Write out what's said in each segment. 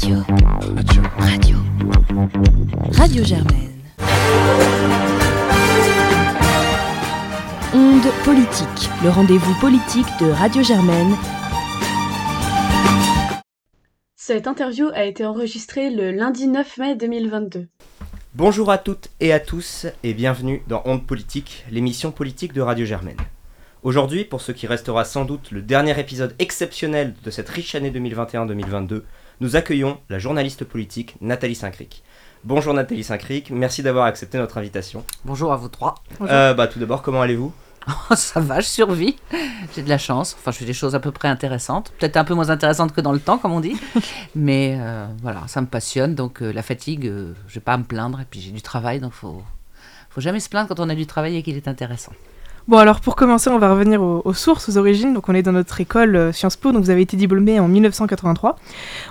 Radio. Radio. Radio. Radio Germaine. Onde politique, le rendez-vous politique de Radio Germaine. Cette interview a été enregistrée le lundi 9 mai 2022. Bonjour à toutes et à tous et bienvenue dans Onde politique, l'émission politique de Radio Germaine. Aujourd'hui, pour ce qui restera sans doute le dernier épisode exceptionnel de cette riche année 2021-2022, nous accueillons la journaliste politique Nathalie Saint-Cric. Bonjour Nathalie Saint-Cric, merci d'avoir accepté notre invitation. Bonjour à vous trois. Euh, bah, tout d'abord, comment allez-vous? Ça va, je survis. J'ai de la chance. Enfin, je fais des choses à peu près intéressantes. Peut-être un peu moins intéressantes que dans le temps, comme on dit. Mais euh, voilà, ça me passionne. Donc euh, la fatigue, euh, je vais pas à me plaindre. Et puis j'ai du travail, donc faut, faut jamais se plaindre quand on a du travail et qu'il est intéressant. Bon alors pour commencer on va revenir aux, sources, aux origines. Donc on est dans notre école euh, Sciences Po, donc vous avez été diplômé en 1983.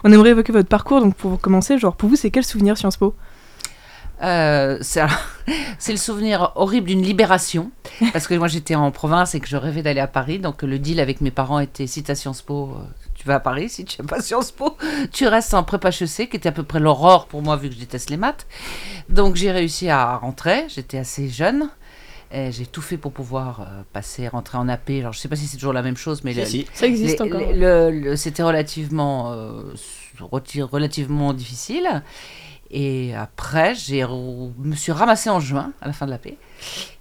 On aimerait évoquer votre parcours, donc pour commencer, genre pour vous c'est quel souvenir Sciences Po? Euh, c'est le souvenir horrible d'une libération. Parce que moi j'étais en province et que je rêvais d'aller à Paris. Donc le deal avec mes parents était si tu as Sciences Po, euh, tu vas à Paris. Si tu n'as pas Sciences Po, tu restes en prépa HEC, qui était à peu près l'aurore pour moi vu que je déteste les maths. Donc j'ai réussi à rentrer. J'étais assez jeune. Et J'ai tout fait pour pouvoir euh, passer, rentrer en AP. Alors je sais pas si c'est toujours la même chose, mais Si, le- si. Ça existe les- encore. les- le- le- C'était relativement, euh, relativement difficile. Et après, j'ai re- me suis ramassée en juin, à la fin de la paix.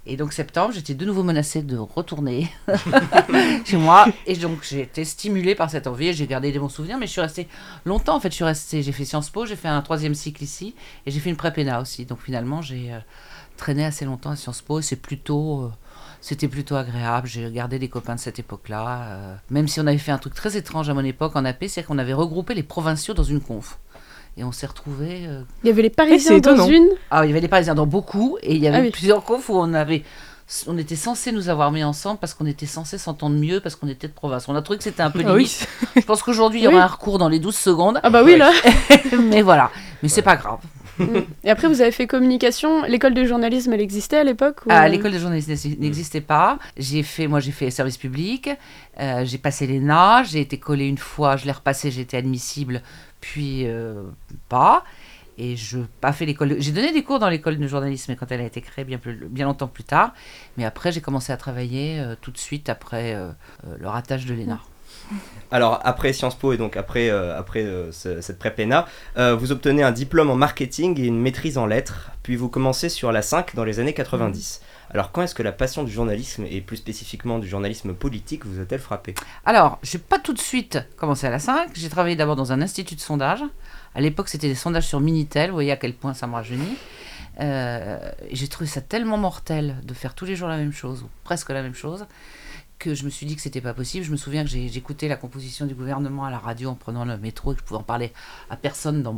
Et donc septembre, j'étais de nouveau menacée de retourner chez moi. Et donc j'ai été stimulée par cette envie. et J'ai gardé des bons souvenirs, mais je suis restée longtemps. En fait, je suis restée. J'ai fait Sciences Po, j'ai fait un troisième cycle ici, et j'ai fait une prépéna aussi. Donc finalement, j'ai euh, traîné assez longtemps à Sciences Po. Et c'est plutôt euh, c'était plutôt agréable. J'ai gardé des copains de cette époque-là. euh, même si on avait fait un truc très étrange à mon époque en AP, c'est qu'on avait regroupé les provinciaux dans une conf. Et on s'est retrouvés. euh, Il y avait les c'est Parisiens dans étonnant. une. Ah, il y avait des Parisiens dans beaucoup. Et il y avait Ah oui. plusieurs confs où on avait. On était censé nous avoir mis ensemble parce qu'on était censé s'entendre mieux parce qu'on était de province. On a trouvé que c'était un peu Ah limite. oui. Je pense qu'aujourd'hui, il y Oui. aura un recours dans les 12 secondes. Ah bah oui, là. mais voilà. Mais c'est pas grave. Et après, vous avez fait communication. L'école de journalisme, elle existait à l'époque ou- Ah, l'école de journalisme n'existait pas. J'ai fait, moi, j'ai fait service public. Euh, j'ai passé l'ENA. J'ai été collée une fois. Je l'ai repassé. Été admissible. Puis euh, pas. Et je pas fait l'école. J'ai donné des cours dans l'école de journalisme quand elle a été créée bien plus, bien longtemps plus tard. Mais après, j'ai commencé à travailler euh, tout de suite après le ratage de l'ENA. Alors après Sciences Po et donc après, euh, après euh, ce- cette prépéna, euh, vous obtenez un diplôme en marketing et une maîtrise en lettres, puis vous commencez sur la 5 dans les années 90. Alors quand est-ce que la passion du journalisme et plus spécifiquement du journalisme politique vous a-t-elle frappé? Alors, j'ai pas tout de suite commencé à la 5. J'ai travaillé d'abord dans un institut de sondage. À l'époque, c'était des sondages sur Minitel. Vous voyez à quel point ça me rajeunit. Euh, j'ai trouvé ça tellement mortel de faire tous les jours la même chose, ou presque la même chose, que je me suis dit que c'était pas possible. Je me souviens que j'écoutais la composition du gouvernement à la radio en prenant le métro et que je pouvais en parler à personne dans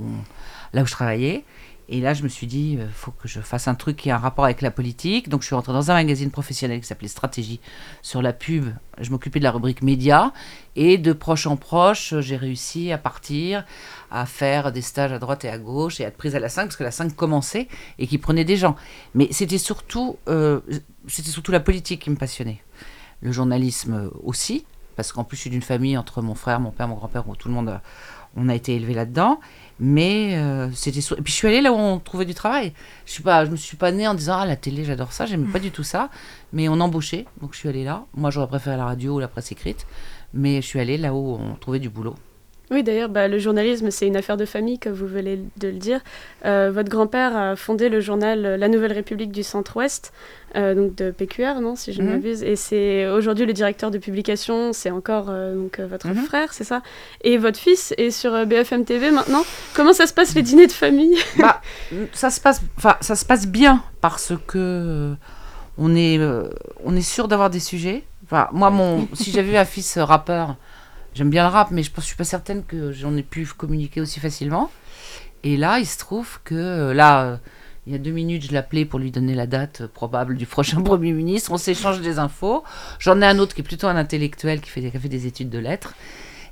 là où je travaillais. Et là, je me suis dit, il faut que je fasse un truc qui a un rapport avec la politique. Donc, je suis rentrée dans un magazine professionnel qui s'appelait Stratégie sur la pub. Je m'occupais de la rubrique médias. Et de proche en proche, j'ai réussi à partir, à faire des stages à droite et à gauche et à être prise à la 5 parce que la 5 commençait et qui prenait des gens. Mais c'était surtout, euh, c'était surtout la politique qui me passionnait. Le journalisme aussi, parce qu'en plus, je suis d'une famille entre mon frère, mon père, mon grand-père, tout le monde on a été élevé là-dedans. Mais euh, c'était et puis je suis allée là où on trouvait du travail. Je suis pas, je me suis pas née en disant ah la télé j'adore ça, j'aimais pas du tout ça. Mais on embauchait, donc je suis allée là. Moi j'aurais préféré la radio ou la presse écrite, mais je suis allée là où on trouvait du boulot. Oui, d'ailleurs, bah, le journalisme, c'est une affaire de famille, comme vous venez de le dire. Euh, votre grand-père a fondé le journal La Nouvelle République du Centre-Ouest, euh, donc de PQR, non, si je ne Mhm. m'abuse. Et c'est aujourd'hui le directeur de publication, c'est encore euh, donc, votre Mhm. frère, c'est ça? Et votre fils est sur BFM TV maintenant. Comment ça se passe les dîners de famille? Bah, ça se passe, ça se passe bien parce que on est, on est sûr d'avoir des sujets. Enfin, moi, mon, si j'avais eu un fils rappeur, j'aime bien le rap, mais je ne suis pas certaine que j'en ai pu communiquer aussi facilement. Et là, il se trouve que euh, là, euh, il y a deux minutes, je l'appelais pour lui donner la date euh, probable du prochain Premier ministre. On s'échange des infos. J'en ai un autre qui est plutôt un intellectuel qui, fait, qui fait des études de lettres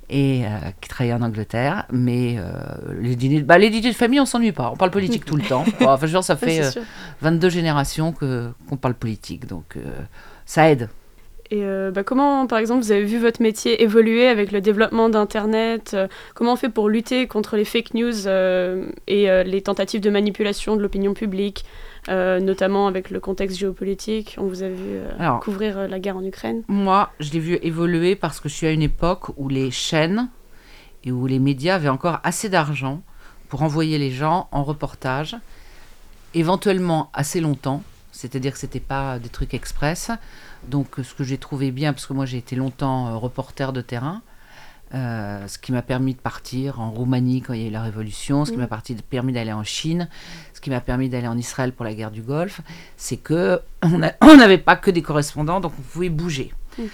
et euh, qui travaille en Angleterre. Mais euh, les, dîners, bah, les dîners de famille, on s'ennuie pas. On parle politique tout le temps. Enfin, je veux dire, ça fait euh, sûr. 22 générations qu'on parle politique, donc ça aide. Et euh, bah, comment, par exemple, vous avez vu votre métier évoluer avec le développement d'Internet euh, Comment on fait pour lutter contre les fake news euh, et les tentatives de manipulation de l'opinion publique, notamment avec le contexte géopolitique? On vous a vu Alors. couvrir la guerre en Ukraine. Moi, je l'ai vu évoluer parce que je suis à une époque où les chaînes et où les médias avaient encore assez d'argent pour envoyer les gens en reportage, éventuellement assez longtemps, c'est-à-dire que c'était pas des trucs express. Donc, ce que j'ai trouvé bien, parce que moi j'ai été longtemps euh, reporter de terrain, euh, ce qui m'a permis de partir en Roumanie quand il y a eu la révolution, ce qui Mhm. m'a permis d'aller en Chine, ce qui m'a permis d'aller en Israël pour la guerre du Golfe, c'est que on n'avait pas que des correspondants, donc on pouvait bouger. Mhm.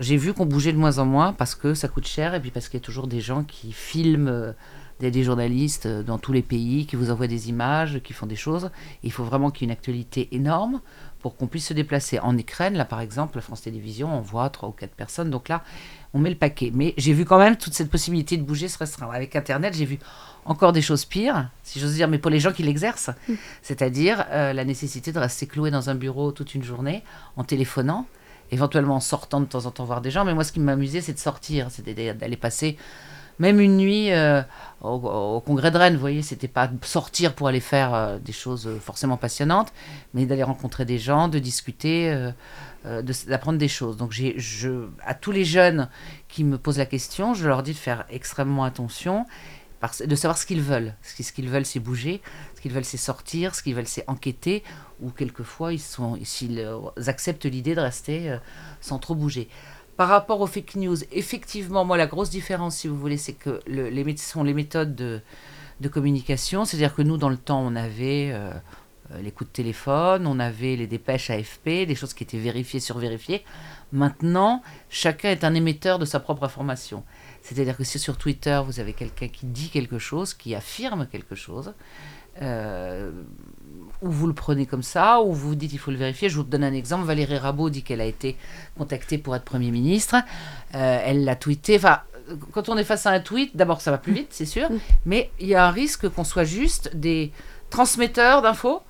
J'ai vu qu'on bougeait de moins en moins parce que ça coûte cher et puis parce qu'il y a toujours des gens qui filment, euh, des, des journalistes dans tous les pays, qui vous envoient des images, qui font des choses. Il faut vraiment qu'il y ait une actualité énorme pour qu'on puisse se déplacer. En Ukraine, là par exemple, la France Télévisions, on voit trois ou quatre personnes, donc là, on met le paquet. Mais j'ai vu quand même toute cette possibilité de bouger se restreindre. Avec Internet, j'ai vu encore des choses pires, si j'ose dire, mais pour les gens qui l'exercent, c'est-à-dire euh, la nécessité de rester cloué dans un bureau toute une journée en téléphonant, éventuellement en sortant de temps en temps voir des gens. Mais moi, ce qui m'amusait, c'est de sortir, c'était d'aller passer même une nuit euh, au, congrès de Rennes. Vous voyez, c'était pas sortir pour aller faire euh, des choses euh, forcément passionnantes, mais d'aller rencontrer des gens, de discuter. d'apprendre des choses. Donc à tous les jeunes qui me posent la question, je leur dis de faire extrêmement attention, de savoir ce qu'ils veulent. Ce qu'ils- veulent, c'est bouger, ce qu'ils veulent, c'est sortir, ce qu'ils veulent, c'est enquêter, ou quelquefois, ils, acceptent l'idée de rester sans trop bouger. Par rapport aux fake news, effectivement, moi, la grosse différence, si vous voulez, c'est que le- les, mét- sont les méthodes de, de communication. C'est-à-dire que nous, dans le temps, on avait euh, euh, les coups de téléphone, on avait les dépêches AFP, des choses qui étaient vérifiées, survérifiées. Maintenant, chacun est un émetteur de sa propre information. C'est-à-dire que si sur Twitter, vous avez quelqu'un qui dit quelque chose, qui affirme quelque chose, euh, ou vous le prenez comme ça, ou vous dites il faut le vérifier. Je vous donne un exemple. Valérie Rabault dit qu'elle a été contactée pour être Premier ministre. Euh, elle l'a tweeté. Enfin, quand on est face à un tweet, d'abord ça va plus vite, c'est sûr, Mm. mais il y a un risque qu'on soit juste des transmetteurs d'infos.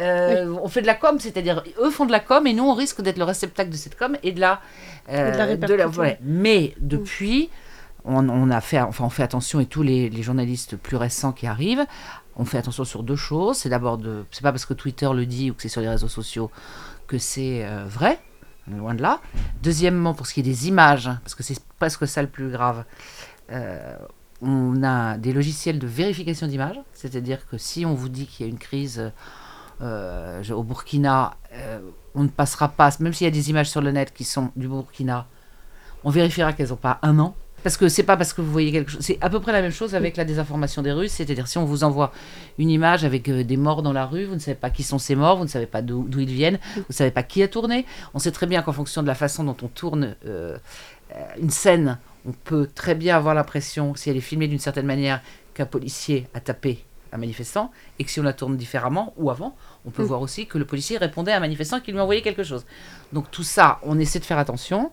Euh, On fait de la com, c'est-à-dire eux font de la com et nous on risque d'être le réceptacle de cette com et de la, euh, Et de la ouais. Mais depuis, on, on a fait, enfin on fait attention et tous les, les journalistes plus récents qui arrivent, on fait attention sur deux choses. C'est d'abord de, c'est pas parce que Twitter le dit ou que c'est sur les réseaux sociaux que c'est euh, vrai, loin de là. Deuxièmement, pour ce qui est des images, parce que c'est presque ça le plus grave. euh, on a des logiciels de vérification d'images, c'est-à-dire que si on vous dit qu'il y a une crise euh, au Burkina, on ne passera pas, même s'il y a des images sur le net qui sont du Burkina, on vérifiera qu'elles n'ont pas un an. Parce que c'est pas parce que vous voyez quelque chose. C'est à peu près la même chose avec la désinformation des Russes. C'est-à-dire, si on vous envoie une image avec euh, des morts dans la rue, vous ne savez pas qui sont ces morts, vous ne savez pas d'où ils viennent, vous ne savez pas qui a tourné. On sait très bien qu'en fonction de la façon dont on tourne euh, euh, une scène, on peut très bien avoir l'impression, si elle est filmée d'une certaine manière, qu'un policier a tapé un manifestant, et que si on la tourne différemment ou avant, on peut Mm. voir aussi que le policier répondait à un manifestant qui lui envoyait quelque chose. Donc tout ça, on essaie de faire attention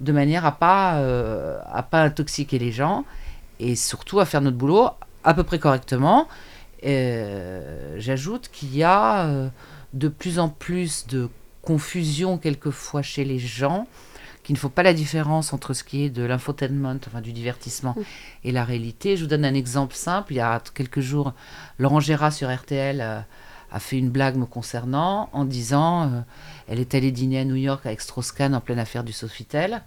de manière à pas euh, à pas intoxiquer les gens et surtout à faire notre boulot à peu près correctement. Euh, J'ajoute qu'il y a euh, de plus en plus de confusion quelquefois chez les gens, qu'il ne faut pas la différence entre ce qui est de l'infotainment, enfin du divertissement, et la réalité. Je vous donne un exemple simple. Il y a quelques jours, Laurent Gérard sur RTL a fait une blague me concernant en disant elle est allée dîner à New York avec Strauss-Kahn en pleine affaire du Sofitel.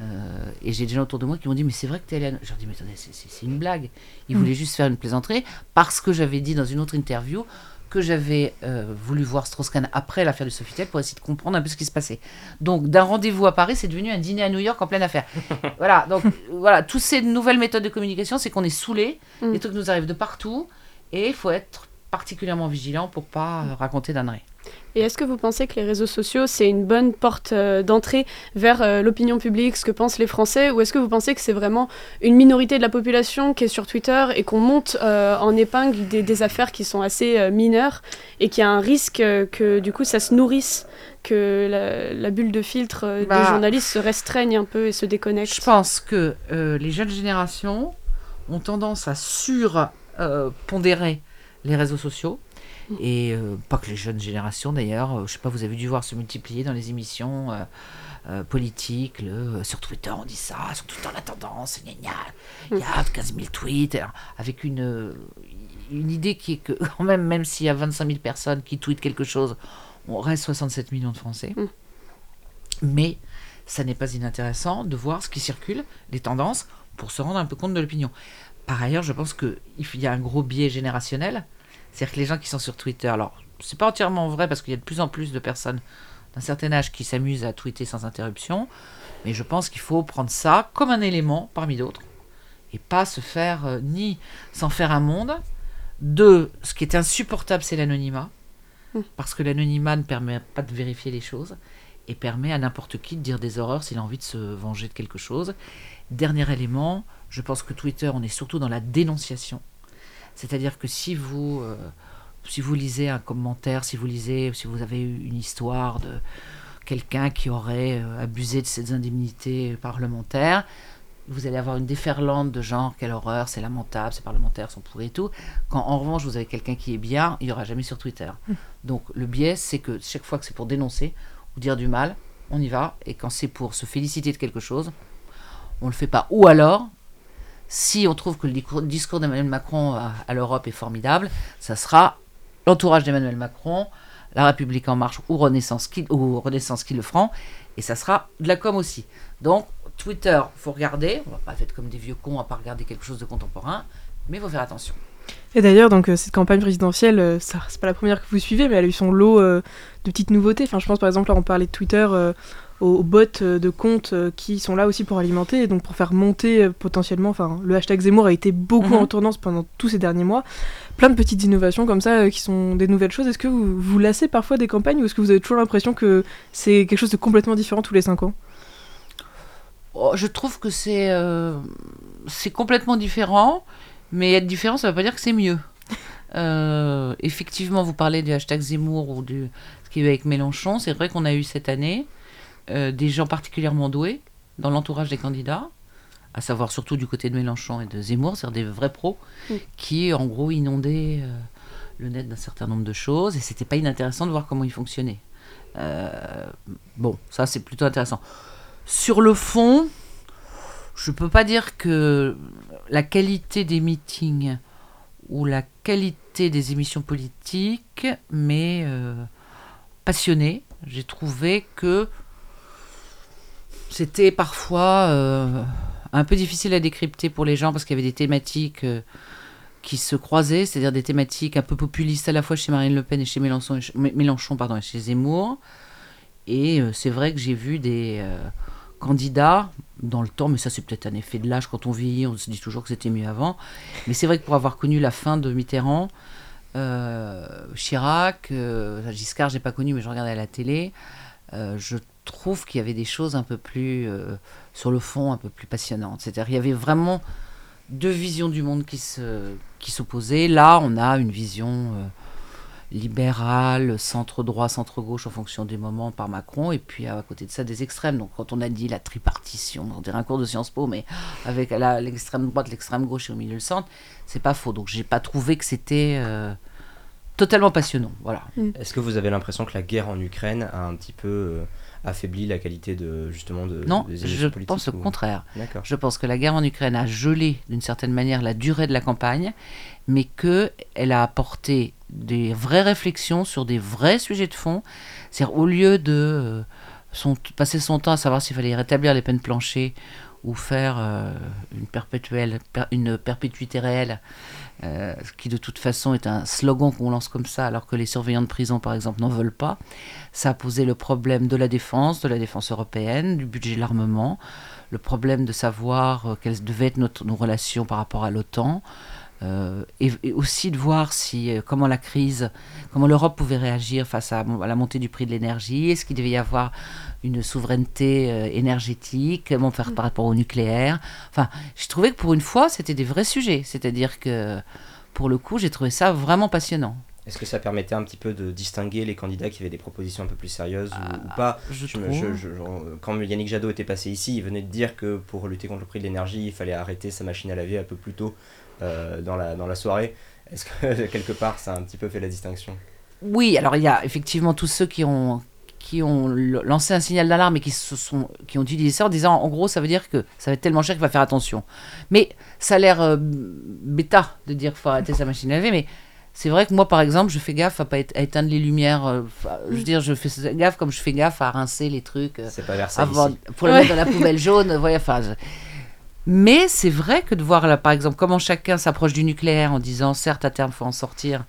Euh, et j'ai des gens autour de moi qui m'ont dit mais c'est vrai que tu es allé à... Je leur dis mais attendez c'est- une blague. Il Mm. voulait juste faire une plaisanterie parce que j'avais dit dans une autre interview que j'avais euh, voulu voir Strauss-Kahn après l'affaire du Sofitel pour essayer de comprendre un peu ce qui se passait. Donc d'un rendez-vous à Paris, c'est devenu un dîner à New York en pleine affaire. voilà, donc voilà, toutes ces nouvelles méthodes de communication, c'est qu'on est saoulé, Mm. les trucs nous arrivent de partout et il faut être particulièrement vigilant pour pas euh, raconter d'âneries. Et est-ce que vous pensez que les réseaux sociaux, c'est une bonne porte euh, d'entrée vers euh, l'opinion publique, ce que pensent les Français Ou est-ce que vous pensez que c'est vraiment une minorité de la population qui est sur Twitter et qu'on monte euh, en épingle des, des affaires qui sont assez mineures et qu'il y a un risque que du coup ça se nourrisse, que la, la bulle de filtre euh, Bah, des journalistes se restreigne un peu et se déconnecte Je pense que les jeunes générations ont tendance à sur-pondérer les réseaux sociaux Et euh, pas que les jeunes générations d'ailleurs, euh, je sais pas, vous avez dû voir se multiplier dans les émissions euh, politiques, le, sur Twitter on dit ça, sur Twitter la tendance, c'est génial, il y a 15 000 tweets, alors, avec une, une idée qui est que quand même, même s'il y a 25 000 personnes qui tweetent quelque chose, on reste 67 millions de Français. Mm. Mais ça n'est pas inintéressant de voir ce qui circule, les tendances, pour se rendre un peu compte de l'opinion. Par ailleurs, je pense qu'il y a un gros biais générationnel. C'est-à-dire que les gens qui sont sur Twitter, alors c'est pas entièrement vrai parce qu'il y a de plus en plus de personnes d'un certain âge qui s'amusent à tweeter sans interruption, mais je pense qu'il faut prendre ça comme un élément parmi d'autres et pas se faire euh, ni s'en faire un monde. Deux, ce qui est insupportable, c'est l'anonymat, Mm. parce que l'anonymat ne permet pas de vérifier les choses et permet à n'importe qui de dire des horreurs s'il a envie de se venger de quelque chose. Dernier élément, je pense que Twitter, on est surtout dans la dénonciation. C'est-à-dire que si vous, euh, si vous lisez un commentaire, si vous lisez, si vous avez eu une histoire de quelqu'un qui aurait euh, abusé de ses indemnités parlementaires, vous allez avoir une déferlante de genre quelle horreur, c'est lamentable, ces parlementaires sont pourris et tout. Quand en revanche vous avez quelqu'un qui est bien, il n'y aura jamais sur Twitter. Donc le biais, c'est que chaque fois que c'est pour dénoncer ou dire du mal, on y va. Et quand c'est pour se féliciter de quelque chose, on le fait pas. Ou alors, si on trouve que le discours- d'Emmanuel Macron à, l'Europe est formidable, ça sera l'entourage d'Emmanuel Macron, La République en marche ou Renaissance qui, le feront, et ça sera de la com aussi. Donc Twitter, faut regarder, on va pas être comme des vieux cons à pas regarder quelque chose de contemporain, mais il faut faire attention. Et d'ailleurs, donc euh, cette campagne présidentielle, euh, c'est pas la première que vous suivez, mais elle a eu son lot euh, de petites nouveautés. Enfin, je pense par exemple, là, on parlait de Twitter euh, aux, bots de comptes euh, qui sont là aussi pour alimenter et donc pour faire monter euh, potentiellement. Enfin, le hashtag Zemmour a été beaucoup Mhm. en tournance pendant tous ces derniers mois. Plein de petites innovations comme ça euh, qui sont des nouvelles choses. Est-ce que vous vous lassez parfois des campagnes ou est-ce que vous avez toujours l'impression que c'est quelque chose de complètement différent tous les 5 ans? Oh, je trouve que c'est euh, c'est complètement différent, mais être différent, ça ne veut pas dire que c'est mieux. Euh, effectivement, vous parlez du hashtag Zemmour ou du ce qu'il y a eu avec Mélenchon. C'est vrai qu'on a eu cette année euh, des gens particulièrement doués dans l'entourage des candidats, à savoir surtout du côté de Mélenchon et de Zemmour, c'est-à-dire des vrais pros, Mm. qui en gros inondaient euh, le net d'un certain nombre de choses, et c'était pas inintéressant de voir comment ils fonctionnaient. Euh, bon, ça c'est plutôt intéressant. Sur le fond, je peux pas dire que la qualité des meetings ou la qualité des émissions politiques m'est euh, passionnée. J'ai trouvé que c'était parfois euh, un peu difficile à décrypter pour les gens parce qu'il y avait des thématiques euh, qui se croisaient, c'est-à-dire des thématiques un peu populistes à la fois chez Marine Le Pen et chez Mélenchon, et chez- pardon, et chez Zemmour. Et euh, c'est vrai que j'ai vu des candidats dans le temps, mais ça c'est peut-être un effet de l'âge, quand on vieillit, on se dit toujours que c'était mieux avant. Mais c'est vrai que pour avoir connu la fin de Mitterrand, Chirac, Giscard, j'ai pas connu, mais je regardais à la télé, je trouve qu'il y avait des choses un peu plus, euh, sur le fond, un peu plus passionnantes. C'est-à-dire il y avait vraiment deux visions du monde qui se qui s'opposaient. Là, on a une vision euh, libérale, centre-droit, centre-gauche en fonction des moments par Macron, et puis à côté de ça des extrêmes. Donc quand on a dit la tripartition, on dirait un cours de Sciences Po, mais avec la- l'extrême droite, l'extrême gauche et au milieu le centre, c'est pas faux. Donc j'ai pas trouvé que c'était euh, totalement passionnant. Voilà. Est-ce que vous avez l'impression que la guerre en Ukraine a un petit peu euh, affaibli la qualité de justement de Non, des je pense au ou- contraire. D'accord. Je pense que la guerre en Ukraine a gelé d'une certaine manière la durée de la campagne, mais qu'elle a apporté des vraies réflexions sur des vrais sujets de fond. C'est-à-dire, au lieu de euh, son- passer son temps à savoir s'il fallait rétablir les peines planchées ou faire euh, une, perpétuelle, per- une perpétuité réelle, euh, ce qui de toute façon est un slogan qu'on lance comme ça, alors que les surveillants de prison, par exemple, n'en veulent pas. Ça a posé le problème de la défense, de la défense européenne, du budget de l'armement, le problème de savoir euh, quelles devaient être nos relations par rapport à l'OTAN, euh, et, et aussi de voir si euh, comment la crise, comment l'Europe pouvait réagir face à, à la montée du prix de l'énergie, est-ce qu'il devait y avoir une souveraineté euh, énergétique, comment faire par rapport au nucléaire? Enfin, j'ai trouvé que pour une fois, c'était des vrais sujets, c'est-à-dire que pour le coup, j'ai trouvé ça vraiment passionnant. Est-ce que ça permettait un petit peu de distinguer les candidats qui avaient des propositions un peu plus sérieuses ou, ou pas? Ah, Je Je je- je- quand Yannick Jadot était passé ici, il venait de dire que pour lutter contre le prix de l'énergie, il fallait arrêter sa machine à laver un peu plus tôt dans, la, dans la soirée. Est-ce que quelque part ça a un petit peu fait la distinction? Oui, alors il y a effectivement tous ceux qui ont qui ont lancé un signal d'alarme et qui se sont qui ont utilisé ça en disant en gros ça veut dire que ça va être tellement cher qu'il va faire attention. Mais ça a l'air euh, bêta de dire faut arrêter sa machine à laver, mais c'est vrai que moi, par exemple, je fais gaffe à pas éteindre les lumières. euh, je veux dire, je fais gaffe comme je fais gaffe à rincer les trucs euh, C'est pas vers ça avant- ici. pour le mettre dans la poubelle jaune. Enfin, je- Mais c'est vrai que de voir, là, par exemple, comment chacun s'approche du nucléaire en disant, certes, à terme, faut en sortir,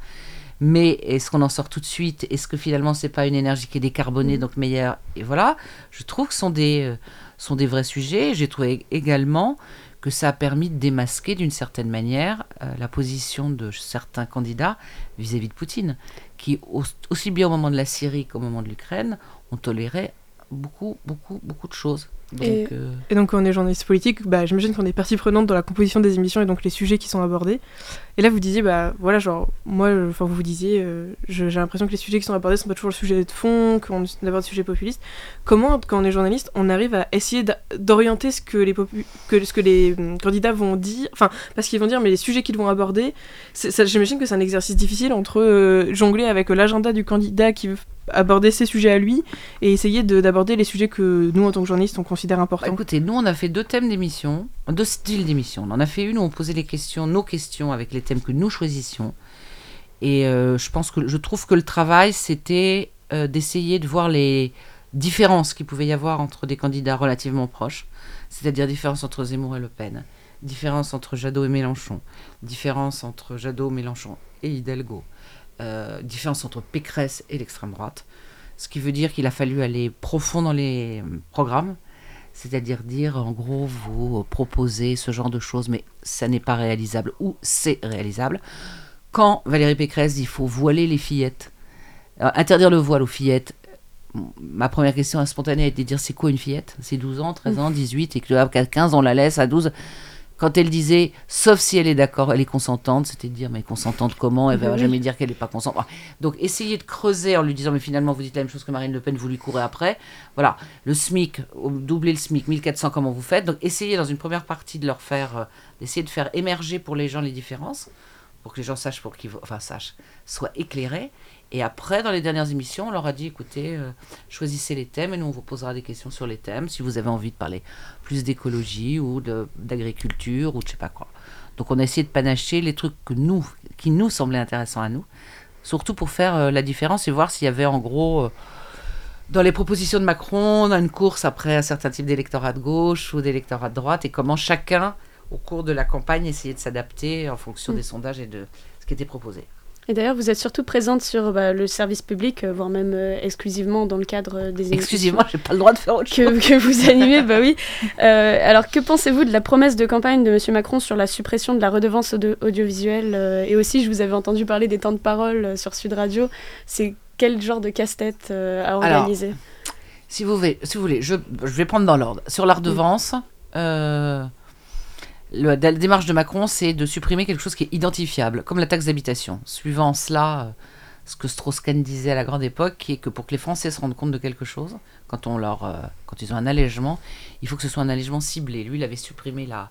mais est-ce qu'on en sort tout de suite? Est-ce que finalement, c'est pas une énergie qui est décarbonée, donc meilleure? Et voilà, je trouve que ce sont des, euh, sont des vrais sujets. J'ai trouvé également que ça a permis de démasquer d'une certaine manière euh, la position de certains candidats vis-à-vis de Poutine, qui au- aussi bien au moment de la Syrie qu'au moment de l'Ukraine ont toléré beaucoup, beaucoup, beaucoup de choses. Donc, Et- euh, Et donc, quand on est journaliste politique, bah, j'imagine qu'on est partie prenante dans la composition des émissions et donc les sujets qui sont abordés. Et là, vous disiez, bah voilà, genre, moi, enfin, vous vous disiez, euh, j'ai l'impression que les sujets qui sont abordés sont pas toujours le sujet de fond, qu'on aborde des sujets populistes. Comment, quand on est journaliste, on arrive à essayer d'orienter ce que les, que, ce que les hum, candidats vont dire, enfin, parce qu'ils vont dire, mais les sujets qu'ils vont aborder, j'imagine que c'est un exercice difficile entre euh, jongler avec l'agenda du candidat qui veut aborder ses sujets à lui et essayer de- d'aborder les sujets que nous, en tant que journalistes, on considère Bah, importants. écoutez, nous, on a fait deux thèmes d'émission, deux styles d'émission. On en a fait une où on posait les questions, nos questions, avec les thèmes que nous choisissions. Et euh, je pense que je trouve que le travail, c'était euh, d'essayer de voir les différences qu'il pouvait y avoir entre des candidats relativement proches, c'est-à-dire différence entre Zemmour et Le Pen, différence entre Jadot et Mélenchon, différence entre Jadot, Mélenchon et Hidalgo, euh, différence entre Pécresse et l'extrême droite. Ce qui veut dire qu'il a fallu aller profond dans les programmes, c'est-à-dire dire en gros vous euh, proposez ce genre de choses, mais ça n'est pas réalisable ou c'est réalisable. Quand Valérie Pécresse dit il faut voiler les fillettes, euh, interdire le voile aux fillettes, ma première question spontanée a été de dire c'est quoi une fillette? C'est 12 ans, 13 ans, 18 et que à 15 on la laisse à 12. Quand elle disait sauf si elle est d'accord, elle est consentante, c'était de dire mais consentante comment? Elle va Bah oui. jamais dire qu'elle n'est pas consentante. Donc essayer de creuser en lui disant mais finalement vous dites la même chose que Marine Le Pen, vous lui courez après. Voilà, le SMIC, doubler le SMIC, 1400 comment vous faites Donc essayez dans une première partie de leur faire, euh, d'essayer de faire émerger pour les gens les différences, pour que les gens sachent pour qui, vo- enfin sachent, soient éclairés. Et après, dans les dernières émissions, on leur a dit écoutez, euh, choisissez les thèmes et nous on vous posera des questions sur les thèmes si vous avez envie de parler plus d'écologie ou d'agriculture ou de je sais pas quoi. Donc on a essayé de panacher les trucs que nous, qui nous semblaient intéressants à nous, surtout pour faire euh, la différence et voir s'il y avait en gros euh, dans les propositions de Macron, on a une course après un certain type d'électorat de gauche ou d'électorat de droite et comment chacun, au cours de la campagne, essayait de s'adapter en fonction Mm. des sondages et de ce qui était proposé. Et d'ailleurs, vous êtes surtout présente sur bah, le service public, euh, voire même euh, exclusivement dans le cadre euh, des Excusez-moi, j'ai pas le droit de faire autre chose. que, que vous animez, bah oui. Euh, alors, que pensez-vous de la promesse de campagne de M. Macron sur la suppression de la redevance audio- audiovisuelle euh, Et aussi, je vous avais entendu parler des temps de parole sur Sud Radio. C'est quel genre de casse-tête à Alors, organiser? Si vous voulez, si vous voulez je, je vais prendre dans l'ordre. Sur la redevance, la démarche de Macron, c'est de supprimer quelque chose qui est identifiable, comme la taxe d'habitation. Suivant cela, euh, ce que Strauss-Kahn disait à la grande époque, qui est que pour que les Français se rendent compte de quelque chose, quand, on leur, euh, quand ils ont un allègement, il faut que ce soit un allègement ciblé. Lui, il avait supprimé la,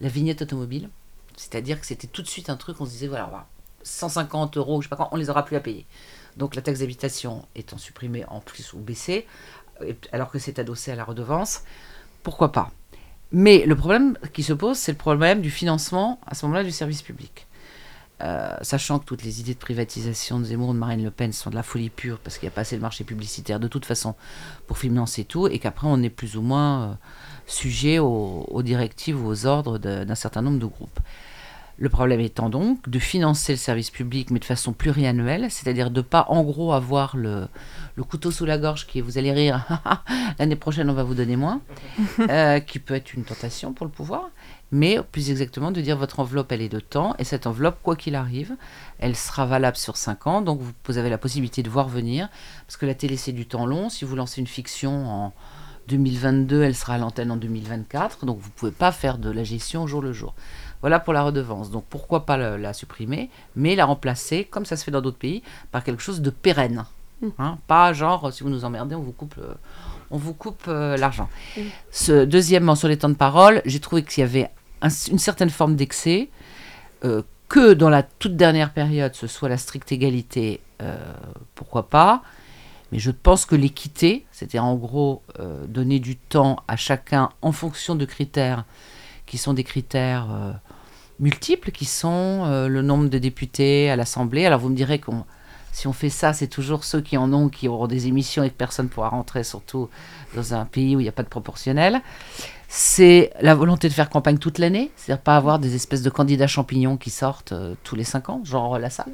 la vignette automobile, c'est-à-dire que c'était tout de suite un truc, on se disait, voilà, voilà, 150 euros, je sais pas quoi, on les aura plus à payer. Donc la taxe d'habitation étant supprimée en plus ou baissée, et- alors que c'est adossé à la redevance, pourquoi pas? Mais le problème qui se pose, c'est le problème du financement à ce moment-là du service public. Euh, sachant que toutes les idées de privatisation de Zemmour, de Marine Le Pen sont de la folie pure parce qu'il n'y a pas assez de marché publicitaire de toute façon pour financer tout et qu'après on est plus ou moins euh, sujet aux, directives ou aux ordres d'un certain nombre de groupes. Le problème étant donc de financer le service public mais de façon pluriannuelle, c'est-à-dire de pas en gros avoir le, le couteau sous la gorge qui est vous allez rire, l'année prochaine on va vous donner moins, euh, qui peut être une tentation pour le pouvoir, mais plus exactement de dire votre enveloppe elle est de temps et cette enveloppe quoi qu'il arrive, elle sera valable sur 5 ans, donc vous, vous avez la possibilité de voir venir, parce que la télé c'est du temps long, si vous lancez une fiction en 2022, elle sera à l'antenne en 2024, donc vous ne pouvez pas faire de la gestion au jour le jour. Voilà pour la redevance. Donc pourquoi pas la, la supprimer, mais la remplacer, comme ça se fait dans d'autres pays, par quelque chose de pérenne. Mm. Hein, pas genre, si vous nous emmerdez, on vous coupe, euh, on vous coupe euh, l'argent. Mm. Ce, deuxièmement, sur les temps de parole, j'ai trouvé qu'il y avait un- une certaine forme d'excès. euh, Que dans la toute dernière période, ce soit la stricte égalité, pourquoi pas. Mais je pense que l'équité, c'était en gros donner du temps à chacun en fonction de critères qui sont des critères multiples, qui sont euh, le nombre de députés à l'Assemblée. Alors vous me direz qu'on si on fait ça, c'est toujours ceux qui en ont qui auront des émissions et que personne ne pourra rentrer, surtout dans un pays où il n'y a pas de proportionnel. C'est la volonté de faire campagne toute l'année, c'est-à-dire pas avoir des espèces de candidats champignons qui sortent euh, tous les cinq ans, genre La Salle,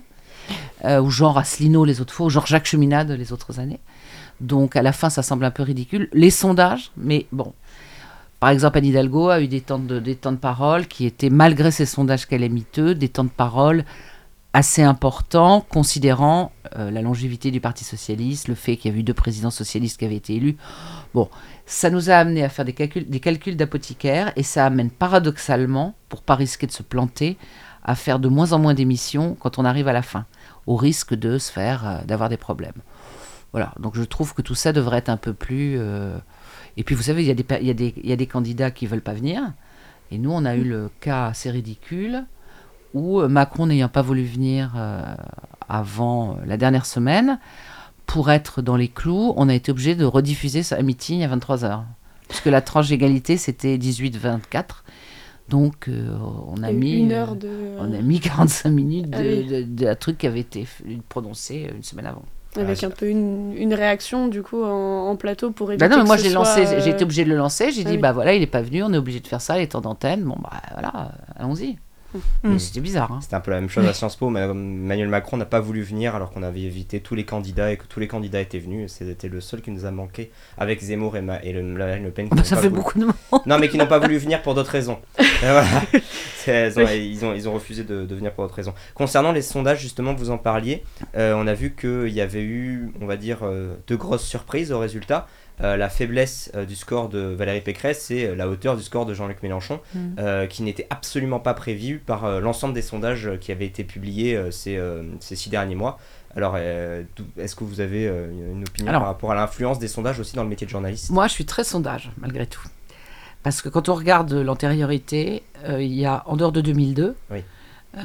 euh, ou genre Asselineau les autres fois, ou genre Jacques Cheminade les autres années. Donc à la fin, ça semble un peu ridicule. Les sondages, mais bon. Par exemple, Anne Hidalgo a eu des temps de, parole qui étaient, malgré ces sondages qu'elle est miteux, des temps de parole assez importants, considérant euh, la longévité du Parti Socialiste, le fait qu'il y a eu deux présidents socialistes qui avaient été élus. Bon, ça nous a amené à faire des calculs, des calculs d'apothicaire et ça amène paradoxalement, pour pas risquer de se planter, à faire de moins en moins d'émissions quand on arrive à la fin, au risque de se faire, euh, d'avoir des problèmes. Voilà, donc je trouve que tout ça devrait être un peu plus... euh, Et puis vous savez, il y, a des, per- il y, a des- il y a des candidats qui veulent pas venir. Et nous, on a eu le cas assez ridicule où euh, Macron n'ayant pas voulu venir euh, avant euh, la dernière semaine, pour être dans les clous, on a été obligé de rediffuser sa meeting à 23h. Puisque la tranche d'égalité, c'était 18-24. Donc, euh, on a mis... une heure de. on a mis 45 minutes de, Ah oui. de- d'un truc qui avait été prononcé une semaine avant. Avec Ouais, un peu une, une réaction du coup en, en plateau pour éviter. Bah non, mais moi j'ai lancé, j'ai été obligé de le lancer. J'ai ah dit oui. bah voilà, il est pas venu, on est obligé de faire ça, les temps d'antenne. Bon bah voilà, allons-y. Mm. C'était bizarre. Hein. C'était un peu la même chose à Sciences Po. mais Emmanuel Macron n'a pas voulu venir alors qu'on avait évité tous les candidats et que tous les candidats étaient venus. C'était le seul qui nous a manqué avec Zemmour et, Ma- et le, Marine Le Pen. qui Bah, ça pas fait voulu- beaucoup de monde. Non, mais qui n'ont pas voulu venir pour d'autres raisons. Euh, voilà. Ils, ont, ils, ont, ils ont refusé de, de venir pour d'autres raisons. Concernant les sondages, justement, vous en parliez. euh, on a vu qu'il y avait eu, on va dire, euh, de grosses surprises au résultat. Euh, la faiblesse euh, du score de Valérie Pécresse, c'est euh, la hauteur du score de Jean-Luc Mélenchon, Mm. qui n'était absolument pas prévu par l'ensemble des sondages qui avaient été publiés ces, ces six derniers mois. Alors, est-ce que vous avez une opinion Alors- par rapport à l'influence des sondages aussi dans le métier de journaliste? Moi, je suis très sondage, malgré tout. Parce que quand on regarde l'antériorité, il y a, en dehors de 2002, Oui.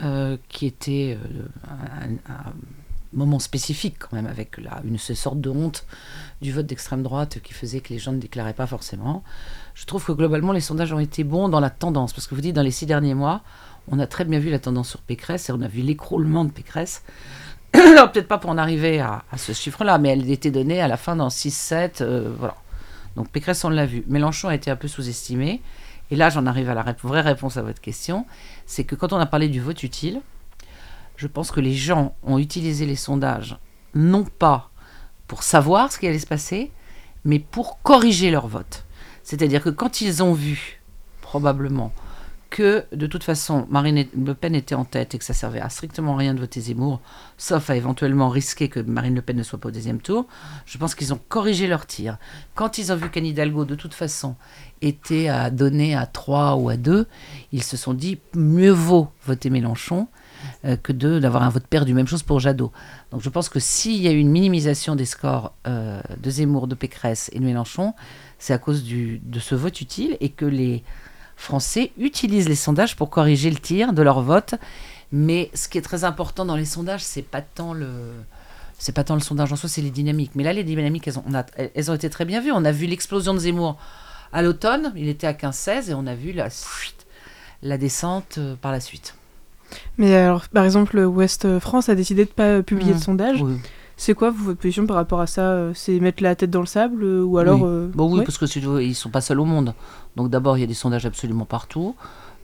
euh, qui était un, un moment spécifique quand même, avec une sorte de honte du vote d'extrême droite qui faisait que les gens ne déclaraient pas forcément. Je trouve que globalement, les sondages ont été bons dans la tendance. Parce que vous dites, dans les six derniers mois, on a très bien vu la tendance sur Pécresse et on a vu l'écroulement de Pécresse. Alors, peut-être pas pour en arriver à, ce chiffre-là, mais elle était donnée à la fin dans 6-7, euh, voilà. Donc Pécresse, on l'a vu. Mélenchon a été un peu sous-estimé. Et là, j'en arrive à la vraie réponse à votre question. C'est que quand on a parlé du vote utile, je pense que les gens ont utilisé les sondages non pas pour savoir ce qui allait se passer, mais pour corriger leur vote. C'est-à-dire que quand ils ont vu, probablement, que de toute façon Marine Le Pen était en tête et que ça servait à strictement rien de voter Zemmour, sauf à éventuellement risquer que Marine Le Pen ne soit pas au deuxième tour, je pense qu'ils ont corrigé leur tir. Quand ils ont vu qu'Anne Hidalgo, de toute façon, était à donner à 3 ou à 2, ils se sont dit mieux vaut voter Mélenchon euh, que de d'avoir un vote perdu. Même chose pour Jadot. Donc je pense que s'il y a eu une minimisation des scores euh, de Zemmour, de Pécresse et de Mélenchon, c'est à cause de ce vote utile et que les Français utilisent les sondages pour corriger le tir de leur vote. Mais ce qui est très important dans les sondages, c'est pas tant le c'est pas tant le sondage en soi, c'est les dynamiques. Mais là, les dynamiques, elles ont, elles ont été très bien vues. On a vu l'explosion de Zemmour à l'automne, il était à 15-16, et on a vu la, la descente euh, par la suite. Mais alors, par exemple, Ouest France a décidé de pas euh, publier Mm. de sondage. Oui. C'est quoi votre position par rapport à ça euh, C'est mettre la tête dans le sable euh, ou alors Oui. euh, Bon, oui, ouais parce que ils sont pas seuls au monde. Donc d'abord, il y a des sondages absolument partout.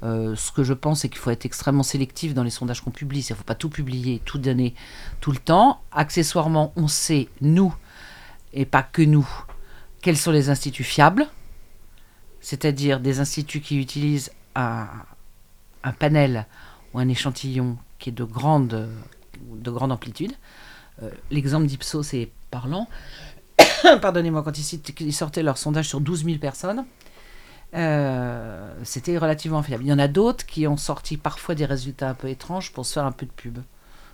Euh, ce que je pense, c'est qu'il faut être extrêmement sélectif dans les sondages qu'on publie. Il ne faut pas tout publier, tout donner tout le temps. Accessoirement, on sait, nous, et pas que nous, quels sont les instituts fiables, c'est-à-dire des instituts qui utilisent un, un panel ou un échantillon qui est de grande, de grande amplitude. Euh, L'exemple d'Ipsos est parlant. Pardonnez-moi, quand ils, sortaient leur sondage sur 12 000 personnes, euh, c'était relativement fiable. Il y en a d'autres qui ont sorti parfois des résultats un peu étranges pour se faire un peu de pub.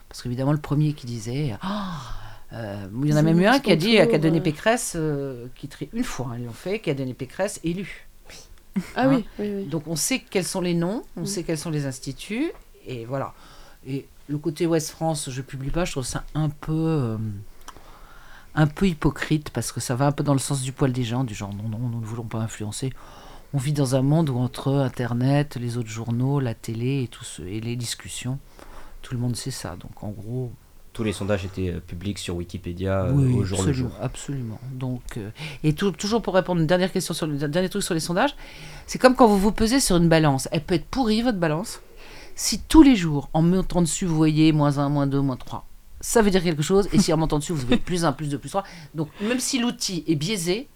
Parce qu'évidemment, le premier qui disait. Ah, euh, il y en a même eu un qui a dit, qui a donné. Pécresse, qui une fois, hein, ils l'ont fait, qui a donné Pécresse élu. Ah Hein oui, oui, oui. Donc on sait quels sont les noms, on Mm. sait quels sont les instituts, et voilà. Et le côté Ouest France, je publie pas, je trouve ça un peu. euh, un peu hypocrite parce que ça va un peu dans le sens du poil des gens, du genre non, non, nous ne voulons pas influencer. On vit dans un monde où entre Internet, les autres journaux, la télé et, tout ce, et les discussions, tout le monde sait ça. Donc en gros, Tous les sondages étaient euh, publics sur Wikipédia euh, oui, au jour le absolument, jour. absolument. Donc, euh, et tou- toujours pour répondre à une dernière question sur le dernier truc sur les sondages, c'est comme quand vous vous pesez sur une balance. Elle peut être pourrie votre balance? Si tous les jours, en montant dessus, vous voyez moins 1, moins 2, moins 3, ça veut dire quelque chose. Et si en montant dessus, vous avez plus 1, plus 2, plus 3. Donc, même si l'outil est biaisé,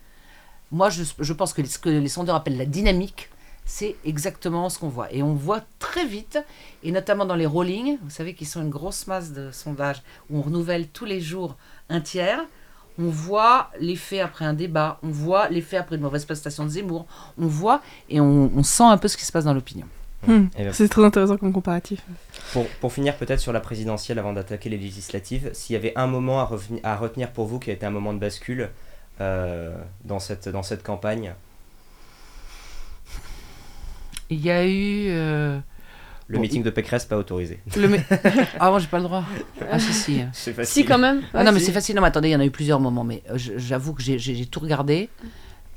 moi, je, je pense que ce que les sondeurs appellent la dynamique, c'est exactement ce qu'on voit. Et on voit très vite, et notamment dans les rollings, vous savez, qui sont une grosse masse de sondages, où on renouvelle tous les jours un tiers, on voit l'effet après un débat, on voit l'effet après une mauvaise prestation de Zemmour, on voit et on sent un peu ce qui se passe dans l'opinion. Hmm. Ben, C'est très intéressant comme comparatif. pour, pour finir peut-être sur la présidentielle avant d'attaquer les législatives, s'il y avait un moment à, reveni- à retenir pour vous qui a été un moment de bascule euh, dans, cette, dans cette campagne, Il y a eu... euh, le Bon, meeting de Pécresse pas autorisé. le... ah bon, j'ai pas le droit. Ah si, si. C'est facile. Si, quand même. Ah non, mais si. c'est facile. Non, mais attendez, il y en a eu plusieurs moments. Mais euh, j'avoue que j'ai tout regardé.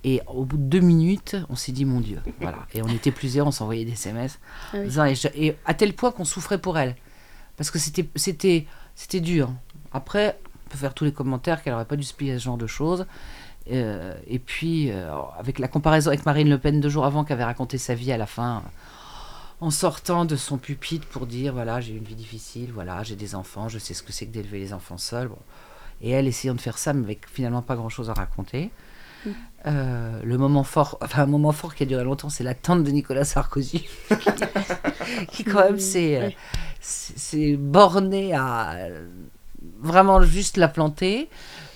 Et au bout de deux minutes, on s'est dit, mon Dieu. Voilà. Et on était plusieurs, on s'envoyait des SMS. Ah oui. et, à tel point qu'on souffrait pour elle. Parce que c'était c'était c'était dur. Après, on peut faire tous les commentaires qu'elle n'aurait pas dû se plier à ce genre de choses. Euh, et puis, euh, avec la comparaison avec Marine Le Pen deux jours avant, qui avait raconté sa vie à la fin, en sortant de son pupitre pour dire voilà, j'ai une vie difficile, voilà, j'ai des enfants, je sais ce que c'est que d'élever les enfants seuls. Bon. Et elle essayant de faire ça, mais avec finalement pas grand chose à raconter. Euh, le moment fort, enfin un moment fort qui a duré longtemps, c'est la tante de Nicolas Sarkozy, qui quand même s'est euh, oui. s'est borné à euh, vraiment juste la planter.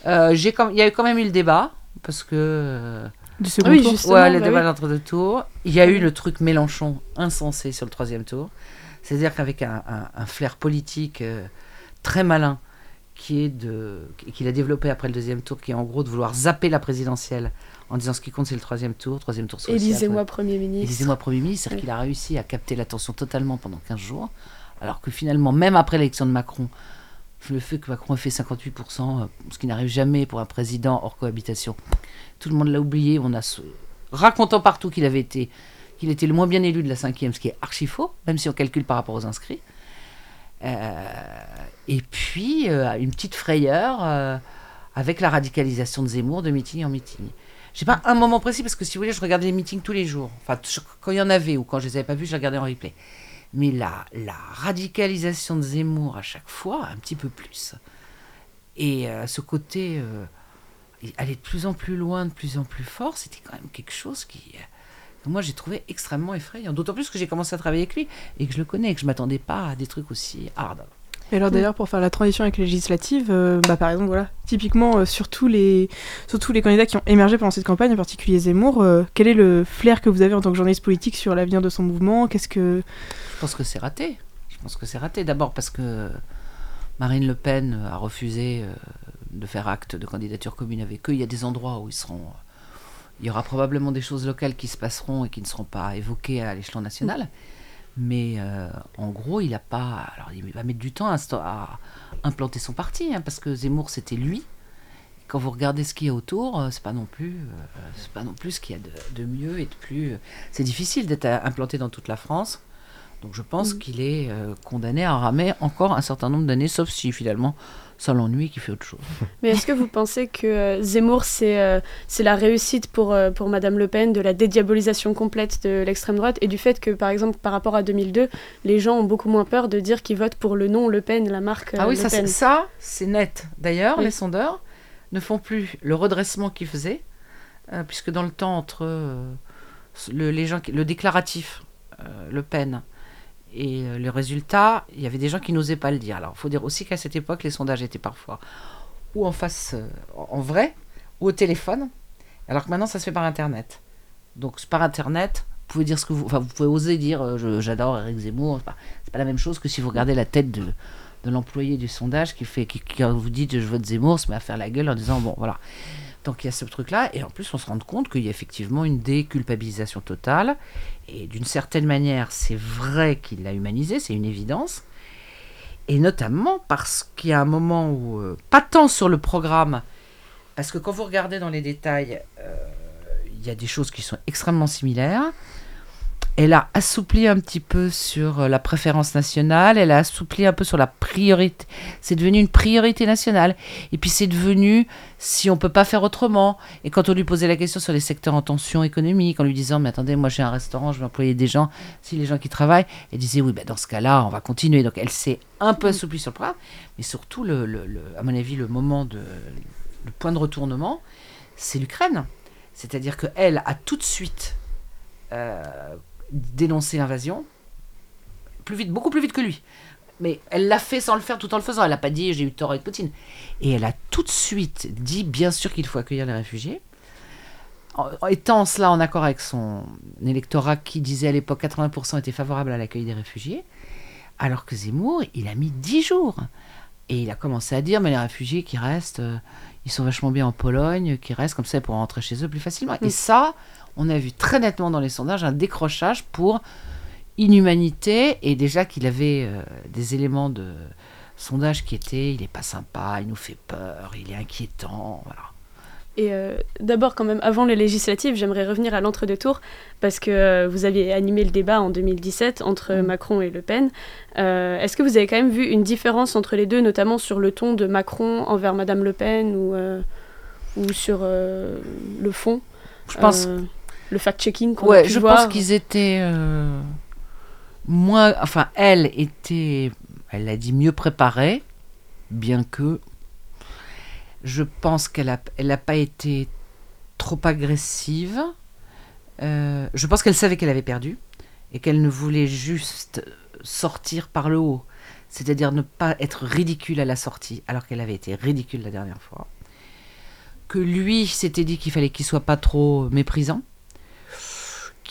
Euh, Il y a eu quand même eu le débat, parce que euh, Du second Oui, tour. Ouais, le bah débat oui. d'entre deux tours. Il y a eu le truc Mélenchon insensé sur le troisième tour. C'est-à-dire qu'avec un, un- un flair politique euh, très malin, qui est de qu'il a développé après le deuxième tour, qui est en gros de vouloir zapper la présidentielle en disant ce qui compte c'est le troisième tour, troisième tour social. Élisez-moi Premier ministre. Élisez-moi Premier ministre, c'est-à-dire Oui. qu'il a réussi à capter l'attention totalement pendant 15 jours, alors que finalement, même après l'élection de Macron, le fait que Macron ait fait 58%, euh, ce qui n'arrive jamais pour un président hors cohabitation, tout le monde l'a oublié, on a racontant partout qu'il avait été qu'il était le moins bien élu de la cinquième, ce qui est archi faux, même si on calcule par rapport aux inscrits. Euh, et puis, euh, une petite frayeur euh, avec la radicalisation de Zemmour de meeting en meeting. J'ai pas un moment précis parce que si vous voulez, je regardais les meetings tous les jours. Enfin, quand il y en avait ou quand je les avais pas vus, je les regardais en replay. Mais la, la radicalisation de Zemmour à chaque fois, un petit peu plus. Et ce côté euh, aller de plus en plus loin, de plus en plus fort, c'était quand même quelque chose qui, moi, j'ai trouvé extrêmement effrayant. D'autant plus que j'ai commencé à travailler avec lui et que je le connais et que je m'attendais pas à des trucs aussi hard. Et alors d'ailleurs pour faire la transition avec les législatives, euh, bah par exemple voilà, typiquement euh, sur tous les sur tous les candidats qui ont émergé pendant cette campagne, en particulier Zemmour, euh, quel est le flair que vous avez en tant que journaliste politique sur l'avenir de son mouvement? Qu'est-ce que Je pense que c'est raté. Je pense que c'est raté. D'abord parce que Marine Le Pen a refusé euh, de faire acte de candidature commune avec eux. Il y a des endroits où ils seront. Il y aura probablement des choses locales qui se passeront et qui ne seront pas évoquées à l'échelon national. Mais euh, en gros, il n'a pas. Alors, il va mettre du temps à, implanter son parti, hein, parce que Zemmour, c'était lui. Quand vous regardez ce qu'il y a autour, euh, c'est pas non plus, euh, c'est pas non plus ce qu'il y a de, de mieux et de plus. C'est difficile d'être implanté dans toute la France. Donc je pense Mm. qu'il est euh, condamné à ramer encore un certain nombre d'années, sauf si finalement ça l'ennuie qui fait autre chose. Mais est-ce que vous pensez que euh, Zemmour, c'est euh, c'est la réussite pour, euh, pour Madame Le Pen de la dédiabolisation complète de l'extrême droite et du fait que, par exemple, par rapport à 2002, les gens ont beaucoup moins peur de dire qu'ils votent pour le nom Le Pen, la marque euh, ah oui, Le ça, c'est- Pen ça c'est net. D'ailleurs, Oui. les sondeurs ne font plus le redressement qu'ils faisaient, euh, puisque dans le temps entre euh, le, les gens, le déclaratif euh, Le Pen et euh, le résultat, il y avait des gens qui n'osaient pas le dire. Alors, il faut dire aussi qu'à cette époque, les sondages étaient parfois ou en face, euh, en vrai, ou au téléphone, alors que maintenant, ça se fait par Internet. Donc, par Internet, vous pouvez dire ce que vous... Enfin, vous pouvez oser dire euh, j'adore Eric Zemmour. C'est pas, la même chose que si vous regardez la tête de, l'employé du sondage qui fait... Qui, vous dites je vote Zemmour, se met à faire la gueule en disant bon, voilà. Donc il y a ce truc-là, et en plus on se rend compte qu'il y a effectivement une déculpabilisation totale, et d'une certaine manière c'est vrai qu'il l'a humanisé, c'est une évidence, Et notamment parce qu'il y a un moment où, euh, pas tant sur le programme, parce que quand vous regardez dans les détails, euh, il y a des choses qui sont extrêmement similaires. Elle a assoupli un petit peu sur euh, la préférence nationale, elle a assoupli un peu sur la priorité. C'est devenu une priorité nationale. Et puis c'est devenu si on peut pas faire autrement. Et quand on lui posait la question sur les secteurs en tension économique, en lui disant mais attendez, moi j'ai un restaurant, je vais employer des gens, si les gens qui travaillent, elle disait oui, ben dans ce cas-là, on va continuer. Donc elle s'est un peu assouplie sur le programme, mais surtout, à mon avis, le moment de le point de retournement, c'est l'Ukraine. C'est-à-dire qu'elle a tout de suite euh, dénoncé l'invasion, plus vite, beaucoup plus vite que lui. Mais elle l'a fait sans le faire tout en le faisant. Elle n'a pas dit j'ai eu tort avec Poutine. Et elle a tout de suite dit bien sûr qu'il faut accueillir les réfugiés. En, en étant cela en accord avec son électorat qui disait à l'époque 80% étaient favorables à l'accueil des réfugiés, alors que Zemmour, il a mis 10 jours. Et il a commencé à dire mais les réfugiés qui restent, euh, ils sont vachement bien en Pologne, qui restent comme ça pour rentrer chez eux plus facilement. Et ça, on a vu très nettement dans les sondages un décrochage pour inhumanité et déjà qu'il avait euh, des éléments de sondage qui étaient il est pas sympa, il nous fait peur, il est inquiétant, voilà. Et euh, d'abord, quand même, avant les législatives, j'aimerais revenir à l'entre-deux-tours, parce que euh, vous aviez animé le débat en 2017 entre Mm. Macron et Le Pen. Euh, Est-ce que vous avez quand même vu une différence entre les deux, notamment sur le ton de Macron envers Madame Le Pen ou, ou sur le fond? Je pense le fact-checking qu'on a Ouais, pu je voir pense qu'ils étaient euh, moins. Enfin, elle était. Elle l'a dit mieux préparée, bien que. Je pense qu'elle n'a elle a pas été trop agressive. Euh, je pense qu'elle savait qu'elle avait perdu et qu'elle ne voulait juste sortir par le haut. C'est-à-dire ne pas être ridicule à la sortie, alors qu'elle avait été ridicule la dernière fois. Que lui s'était dit qu'il fallait qu'il soit pas trop méprisant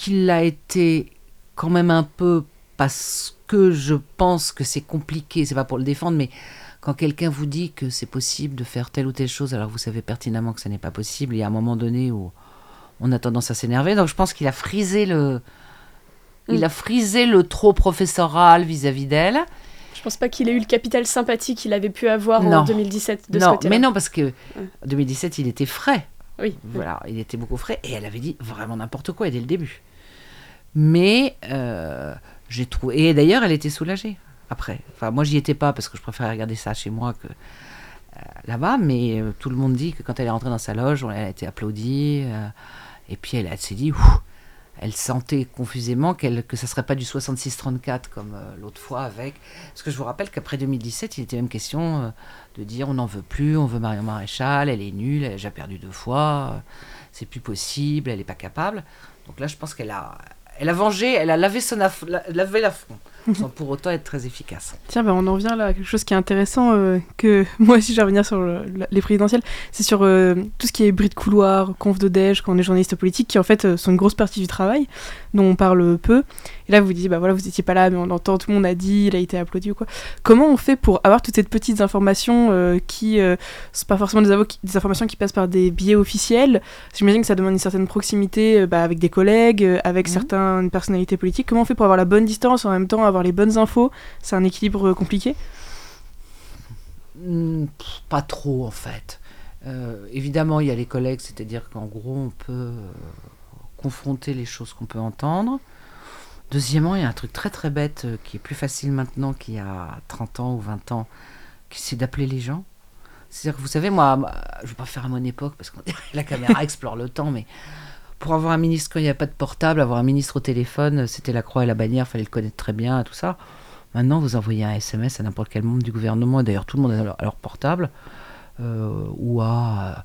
qu'il l'a été quand même un peu parce que je pense que c'est compliqué, c'est pas pour le défendre, mais quand quelqu'un vous dit que c'est possible de faire telle ou telle chose, alors vous savez pertinemment que ce n'est pas possible, il y a un moment donné où on a tendance à s'énerver. Donc je pense qu'il a frisé le, il Mm. a frisé le trop professoral vis-à-vis d'elle. Je pense pas qu'il ait eu le capital sympathie qu'il avait pu avoir Non. en 2017 de non, mais non parce que en 2017 il était frais. Oui. Voilà, il était beaucoup frais et elle avait dit vraiment n'importe quoi dès le début. Mais euh, j'ai trouvé. Et d'ailleurs, elle était soulagée après. Enfin, moi, j'y étais pas parce que je préférais regarder ça chez moi que euh, là-bas. Mais euh, tout le monde dit que quand elle est rentrée dans sa loge, elle a été applaudie. et puis elle, elle s'est dit, Ouh elle sentait confusément qu'elle, que ça serait pas du 66-34 comme l'autre fois avec. Parce que je vous rappelle qu'après 2017, il était même question de dire on n'en veut plus, on veut Marion Maréchal, elle est nulle, elle a déjà perdu deux fois, c'est plus possible, elle n'est pas capable. Donc là, je pense qu'elle a, elle a vengé, elle a lavé son aff- la- lavé l'affront, sans pour autant être très efficace. Tiens, bah, on en vient là à quelque chose qui est intéressant, euh, que moi aussi je vais revenir sur le- les présidentielles, c'est sur euh, tout ce qui est bruit de couloir, conf de déj, quand on est journaliste politique, qui en fait euh, sont une grosse partie du travail, dont on parle peu. Et là vous dites, bah voilà, vous étiez pas là, mais on entend, tout le monde a dit, il a été applaudi ou quoi. Comment on fait pour avoir toutes ces petites informations euh, qui euh, sont pas forcément des, informations qui passent par des biais officiels? J'imagine que ça demande une certaine proximité euh, bah, avec des collègues, avec Mhm. certaines personnalités politiques. Comment on fait pour avoir la bonne distance en même temps avoir les bonnes infos? C'est un équilibre compliqué? Pff, pas trop en fait. Euh, évidemment, il y a les collègues, c'est-à-dire qu'en gros, on peut euh, confronter les choses qu'on peut entendre. Deuxièmement, il y a un truc très très bête euh, qui est plus facile maintenant qu'il y a 30 ans ou 20 ans, qui c'est d'appeler les gens. C'est-à-dire que vous savez, moi, je ne vais pas faire à mon époque parce que la caméra explore le temps, mais pour avoir un ministre quand il n'y a pas de portable, avoir un ministre au téléphone, c'était la croix et la bannière, fallait le connaître très bien, tout ça. Maintenant, vous envoyez un SMS à n'importe quel membre du gouvernement, et d'ailleurs tout le monde a leur, a leur portable, euh, ou à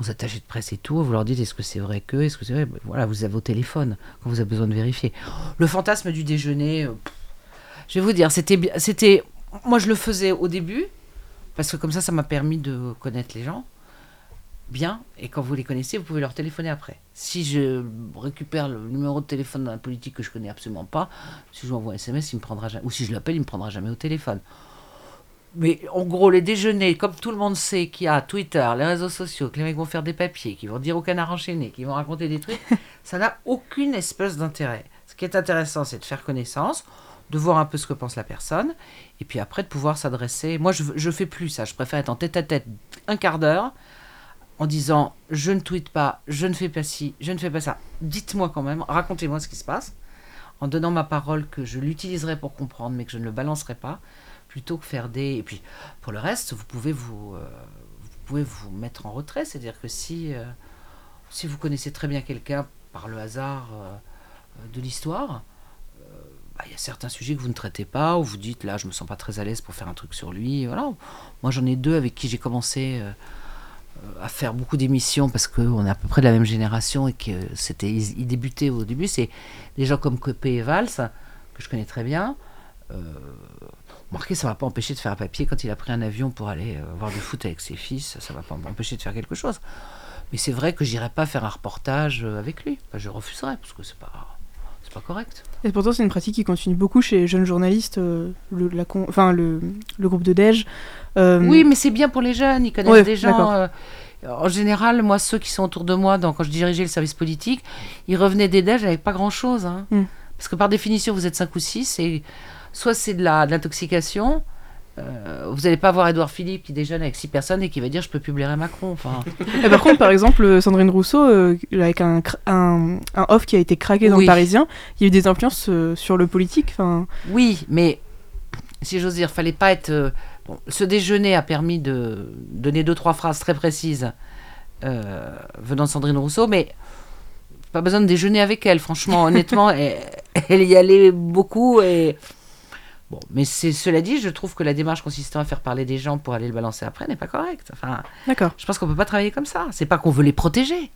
aux attachés de presse et tout, vous leur dites est-ce que c'est vrai que, est-ce que c'est vrai, voilà, vous avez vos téléphones quand vous avez besoin de vérifier. Le fantasme du déjeuner, euh, je vais vous dire, c'était, c'était, moi je le faisais au début, parce que comme ça, ça m'a permis de connaître les gens bien, et quand vous les connaissez, vous pouvez leur téléphoner après. Si je récupère le numéro de téléphone d'un politique que je connais absolument pas, si je lui envoie un SMS, il me prendra jamais, ou si je l'appelle, il me prendra jamais au téléphone. Mais en gros, les déjeuners, comme tout le monde sait qu'il y a Twitter, les réseaux sociaux, que les mecs vont faire des papiers, qu'ils vont dire au canard enchaîné, qu'ils vont raconter des trucs, ça n'a aucune espèce d'intérêt. Ce qui est intéressant, c'est de faire connaissance. de voir un peu ce que pense la personne, et puis après de pouvoir s'adresser. Moi, je, je fais plus ça, je préfère être en tête à tête un quart d'heure en disant je ne tweete pas, je ne fais pas ci, je ne fais pas ça. Dites-moi quand même, racontez-moi ce qui se passe, en donnant ma parole que je l'utiliserai pour comprendre, mais que je ne le balancerai pas, plutôt que faire des. Et puis pour le reste, vous pouvez vous, euh, pouvez vous mettre en retrait, c'est-à-dire que si euh, si vous connaissez très bien quelqu'un par le hasard euh, de l'histoire. bah, Il y a certains sujets que vous ne traitez pas, ou vous dites là je me sens pas très à l'aise pour faire un truc sur lui. Voilà. Moi j'en ai deux avec qui j'ai commencé à faire beaucoup d'émissions parce qu'on est à peu près de la même génération et que c'était ils, débutaient au début c'est des gens comme Copé et Valls que je connais très bien Marqué, ça va pas empêcher de faire un papier quand il a pris un avion pour aller euh, voir du foot avec ses fils, ça va pas empêcher de faire quelque chose. Mais c'est vrai que j'irai pas faire un reportage euh, avec lui. Enfin, je refuserais parce que c'est pas c'est pas correct. Et pourtant, c'est une pratique qui continue beaucoup chez les jeunes journalistes, euh, le, la con- enfin, le, le groupe de Dej. Euh, Oui, mais c'est bien pour les jeunes, ils connaissent Ouais, des gens. euh, en général, moi, ceux qui sont autour de moi, donc, quand je dirigeais le service politique, ils revenaient des déj avec pas grand-chose. hein. Mm. Parce que par définition, vous êtes 5 ou 6, et soit c'est de l'intoxication, euh, vous n'allez pas voir Édouard Philippe qui déjeune avec 6 personnes et qui va dire je peux publier Macron. Enfin, Et par contre, par exemple, euh, Sandrine Rousseau, euh, avec un, un, un off qui a été craqué dans Oui. le Parisien, il y a eu des influences euh, sur le politique. Enfin, oui, mais si j'ose dire, fallait pas être. bon, ce déjeuner a permis de donner deux trois phrases très précises venant de Sandrine Rousseau, mais pas besoin de déjeuner avec elle. Franchement, honnêtement, elle, elle y allait beaucoup et bon. Mais c'est cela dit, je trouve que la démarche consistant à faire parler des gens pour aller le balancer après n'est pas correcte. Enfin, d'accord. je pense qu'on peut pas travailler comme ça. C'est pas qu'on veut les protéger.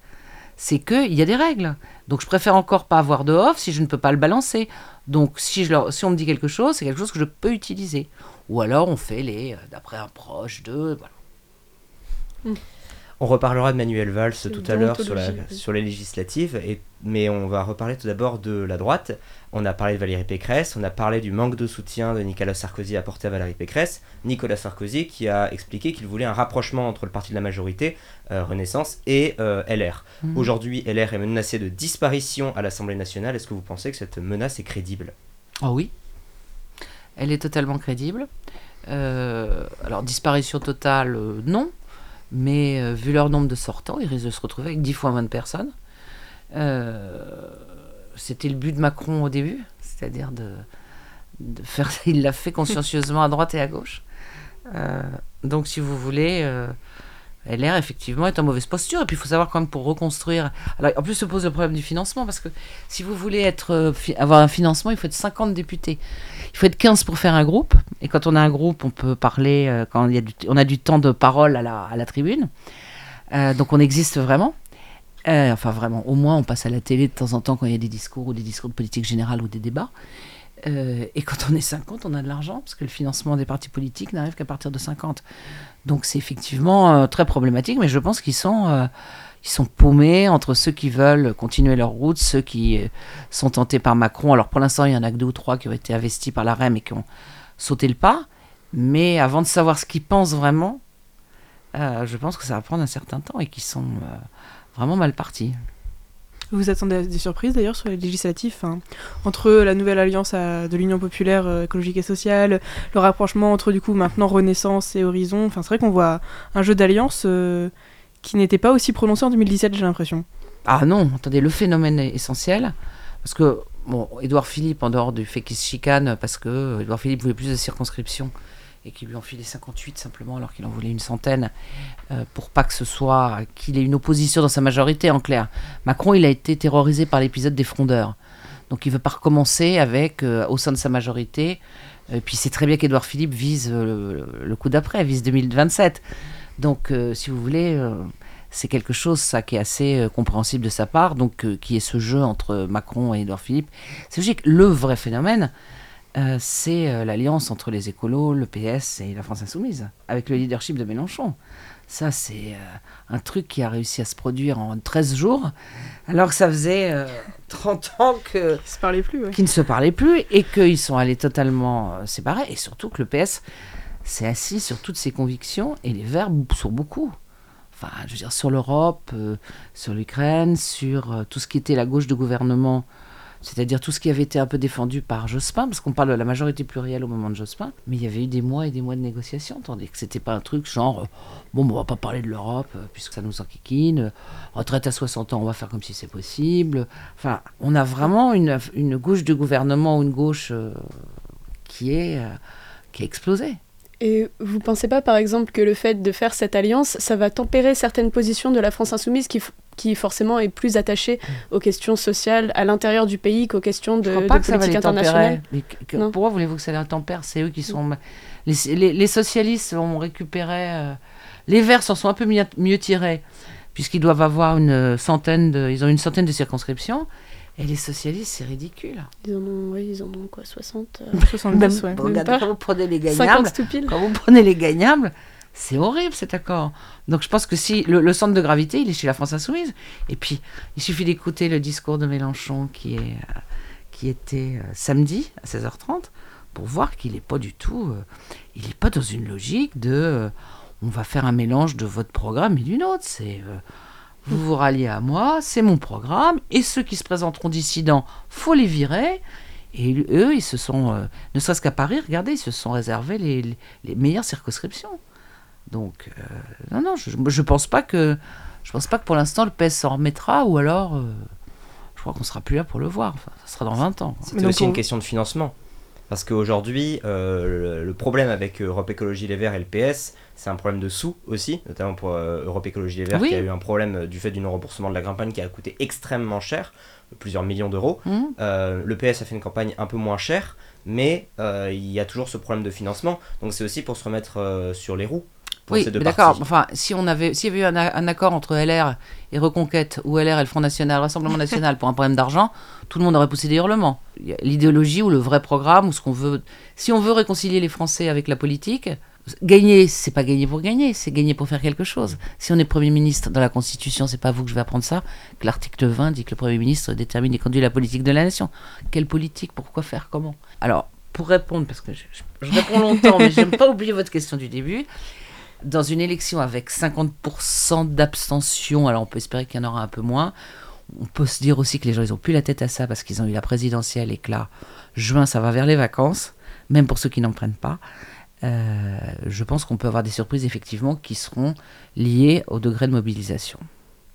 C'est qu'il y a des règles. Donc je préfère encore pas avoir de off si je ne peux pas le balancer. Donc si, je leur, si on me dit quelque chose, c'est quelque chose que je peux utiliser. Ou alors on fait les euh, d'après un proche de. Voilà. On reparlera de Manuel Valls tout à l'heure sur, la- les législatives, et, mais on va reparler tout d'abord de la droite. On a parlé de Valérie Pécresse, on a parlé du manque de soutien de Nicolas Sarkozy apporté à Valérie Pécresse. Nicolas Sarkozy qui a expliqué qu'il voulait un rapprochement entre le parti de la majorité, euh, Renaissance, et euh, LR. Mhm. Aujourd'hui, LR est menacé de disparition à l'Assemblée nationale. Est-ce que vous pensez que cette menace est crédible? Ah oui. Elle est totalement crédible. Euh, alors disparition totale, euh, non. Mais euh, vu leur nombre de sortants, ils risquent de se retrouver avec 10 fois moins de personnes. Euh, C'était le but de Macron au début, c'est-à-dire de, de faire. Il l'a fait consciencieusement à droite et à gauche. Euh, donc, si vous voulez, LR effectivement est en mauvaise posture. Et puis, il faut savoir quand même pour reconstruire. Alors, en plus, se pose le problème du financement parce que si vous voulez être, euh, avoir un financement, il faut être 50 députés. Il faut être 15 pour faire un groupe. Et quand on a un groupe, on peut parler, euh, quand il y a du, on a du temps de parole à la, à la tribune. Euh, donc on existe vraiment. Enfin vraiment, au moins on passe à la télé de temps en temps quand il y a des discours ou des discours de politique générale ou des débats. Euh, et quand on est 50, on a de l'argent, parce que le financement des partis politiques n'arrive qu'à partir de 50. Donc c'est effectivement euh, très problématique, mais je pense qu'ils sont, euh, ils sont paumés entre ceux qui veulent continuer leur route, ceux qui sont tentés par Macron. Alors pour l'instant, il y en a que deux ou trois qui ont été investis par la REM et qui ont sauté le pas. Mais avant de savoir ce qu'ils pensent vraiment, je pense que ça va prendre un certain temps et qu'ils sont vraiment mal partis. Vous vous attendez à des surprises d'ailleurs sur les législatives enfin, Entre la nouvelle alliance de l'Union populaire euh, écologique et sociale, le rapprochement entre du coup maintenant Renaissance et Horizon, enfin, c'est vrai qu'on voit un jeu d'alliance euh, qui n'était pas aussi prononcé en 2017, j'ai l'impression. Ah non, attendez, le phénomène est essentiel, parce que, bon, Philippe, en dehors du fait qu'il se chicane, parce que euh, Édouard Philippe voulait plus de circonscriptions, et qu'il lui en filait 58 simplement, alors qu'il en voulait une centaine, euh, pour pas que ce soit qu'il ait une opposition dans sa majorité, en clair. Macron, il a été terrorisé par l'épisode des frondeurs. Donc il veut pas recommencer avec, euh, au sein de sa majorité, et puis c'est très bien qu'Édouard Philippe vise euh, le, coup d'après, vise 2027. Donc, si vous voulez, c'est quelque chose ça qui est assez compréhensible de sa part, donc qui est ce jeu entre Macron et Édouard Philippe. C'est logique. Le vrai phénomène, euh, c'est euh, l'alliance entre les écolos, le PS et la France insoumise, avec le leadership de Mélenchon. Ça, c'est euh, un truc qui a réussi à se produire en 13 jours, alors que ça faisait euh, 30 ans que, Ils se parlaient plus, ouais. qui ne se parlaient plus et qu'ils sont allés totalement séparés. Et surtout que le PS s'est assis sur toutes ses convictions et les Verts sur beaucoup. Enfin, je veux dire, sur l'Europe, euh, sur l'Ukraine, sur euh, tout ce qui était la gauche de gouvernement c'est-à-dire tout ce qui avait été un peu défendu par Jospin, parce qu'on parle de la majorité plurielle au moment de Jospin, mais il y avait eu des mois et des mois de négociations, tandis que c'était pas un truc genre, euh, bon, on va pas parler de l'Europe, euh, puisque ça nous enquiquine, euh, retraite à 60 ans, on va faire comme si c'est possible. Enfin, on a vraiment une, une gauche du gouvernement ou une gauche qui, est, qui a explosé. Et vous pensez pas, par exemple, que le fait de faire cette alliance, ça va tempérer certaines positions de la France insoumise qui, qui forcément est plus attachée aux questions sociales à l'intérieur du pays qu'aux questions de, Je crois de pas que ça va politique les internationale? Mais que- que- Non. pourquoi voulez-vous que ça les tempère? C'est eux qui sont. Les, les- les socialistes ont récupéré. euh, les Verts s'en sont un peu mieux, mieux tirés, puisqu'ils doivent avoir une centaine de. Ils ont une centaine de circonscriptions. Et les socialistes, c'est ridicule. Ils en ont, oui, ils en ont quoi, 60 euh, 70, ouais. regardez pas. quand vous prenez les 50 gagnables. tout pile Quand vous prenez les gagnables, c'est horrible cet accord. Donc je pense que si le, le centre de gravité, il est chez la France insoumise. Et puis, il suffit d'écouter le discours de Mélenchon qui, est, euh, qui était euh, samedi à 16h30 pour voir qu'il n'est pas du tout. euh, il n'est pas dans une logique de. euh, on va faire un mélange de votre programme et d'une autre. C'est. Vous vous ralliez à moi, c'est mon programme, et ceux qui se présenteront dissidents, faut les virer. Et eux, ils se sont, euh, ne serait-ce qu'à Paris, regardez, ils se sont réservés les, les- les meilleures circonscriptions. Donc, euh, non, non, je, je pense pas que, je pense pas que pour l'instant le PS s'en remettra, ou alors, euh, je crois qu'on sera plus là pour le voir. Enfin, ça sera dans 20 ans. C'est aussi une question de financement. Parce qu'aujourd'hui, euh, le, problème avec Europe Écologie Les Verts et le PS, c'est un problème de sous aussi, notamment pour euh, Europe Écologie Les Verts, Oui. qui a eu un problème euh, du fait du non-remboursement de la campagne qui a coûté extrêmement cher, plusieurs millions d'euros. Euh, le PS a fait une campagne un peu moins chère, mais il y a toujours ce problème de financement. Donc c'est aussi pour se remettre sur les roues pour oui, ces deux mais d'accord. Enfin, si on avait, s'il y avait eu un, accord entre LR et Reconquête, ou LR et le Front National, le Rassemblement National, pour un problème d'argent, tout le monde aurait poussé des hurlements. L'idéologie ou le vrai programme, ou ce qu'on veut. Si on veut réconcilier les Français avec la politique, gagner, c'est pas gagner pour gagner, c'est gagner pour faire quelque chose. Si on est Premier ministre dans la Constitution, c'est pas vous que je vais apprendre ça, que l'article 20 dit que le Premier ministre détermine et conduit la politique de la nation. Quelle politique Pourquoi faire Comment? Alors, pour répondre, parce que je, je- je réponds longtemps, mais j'aime pas oublier votre question du début dans une élection avec 50% d'abstention, alors on peut espérer qu'il y en aura un peu moins, on peut se dire aussi que les gens, ils ont plus la tête à ça parce qu'ils ont eu la présidentielle et que là, juin, ça va vers les vacances, même pour ceux qui n'en prennent pas. Euh, je pense qu'on peut avoir des surprises effectivement qui seront liées au degré de mobilisation.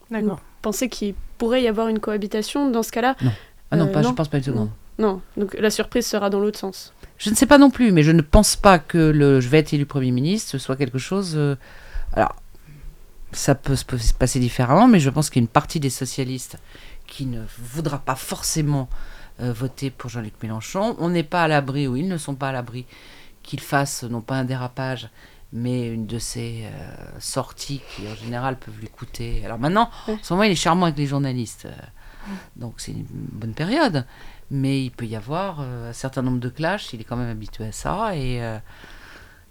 D'accord. Pensez qu'il pourrait y avoir une cohabitation dans ce cas-là? Ah non, Euh, pas, je non. pense pas une seconde. Non, donc la surprise sera dans l'autre sens. Je ne sais pas non plus, mais je ne pense pas que le je vais être élu Premier ministre soit quelque chose. euh, alors, ça peut se passer différemment, mais je pense qu'il y a une partie des socialistes qui ne voudra pas forcément euh, voter pour Jean-Luc Mélenchon. On n'est pas à l'abri, ou ils ne sont pas à l'abri, qu'il fasse non pas un dérapage, mais une de ces euh, sorties qui en général peuvent lui coûter. Alors maintenant, en ce moment, il est charmant avec les journalistes, euh, donc c'est une bonne période. Mais il peut y avoir euh, un certain nombre de clashs, il est quand même habitué à ça. Et euh,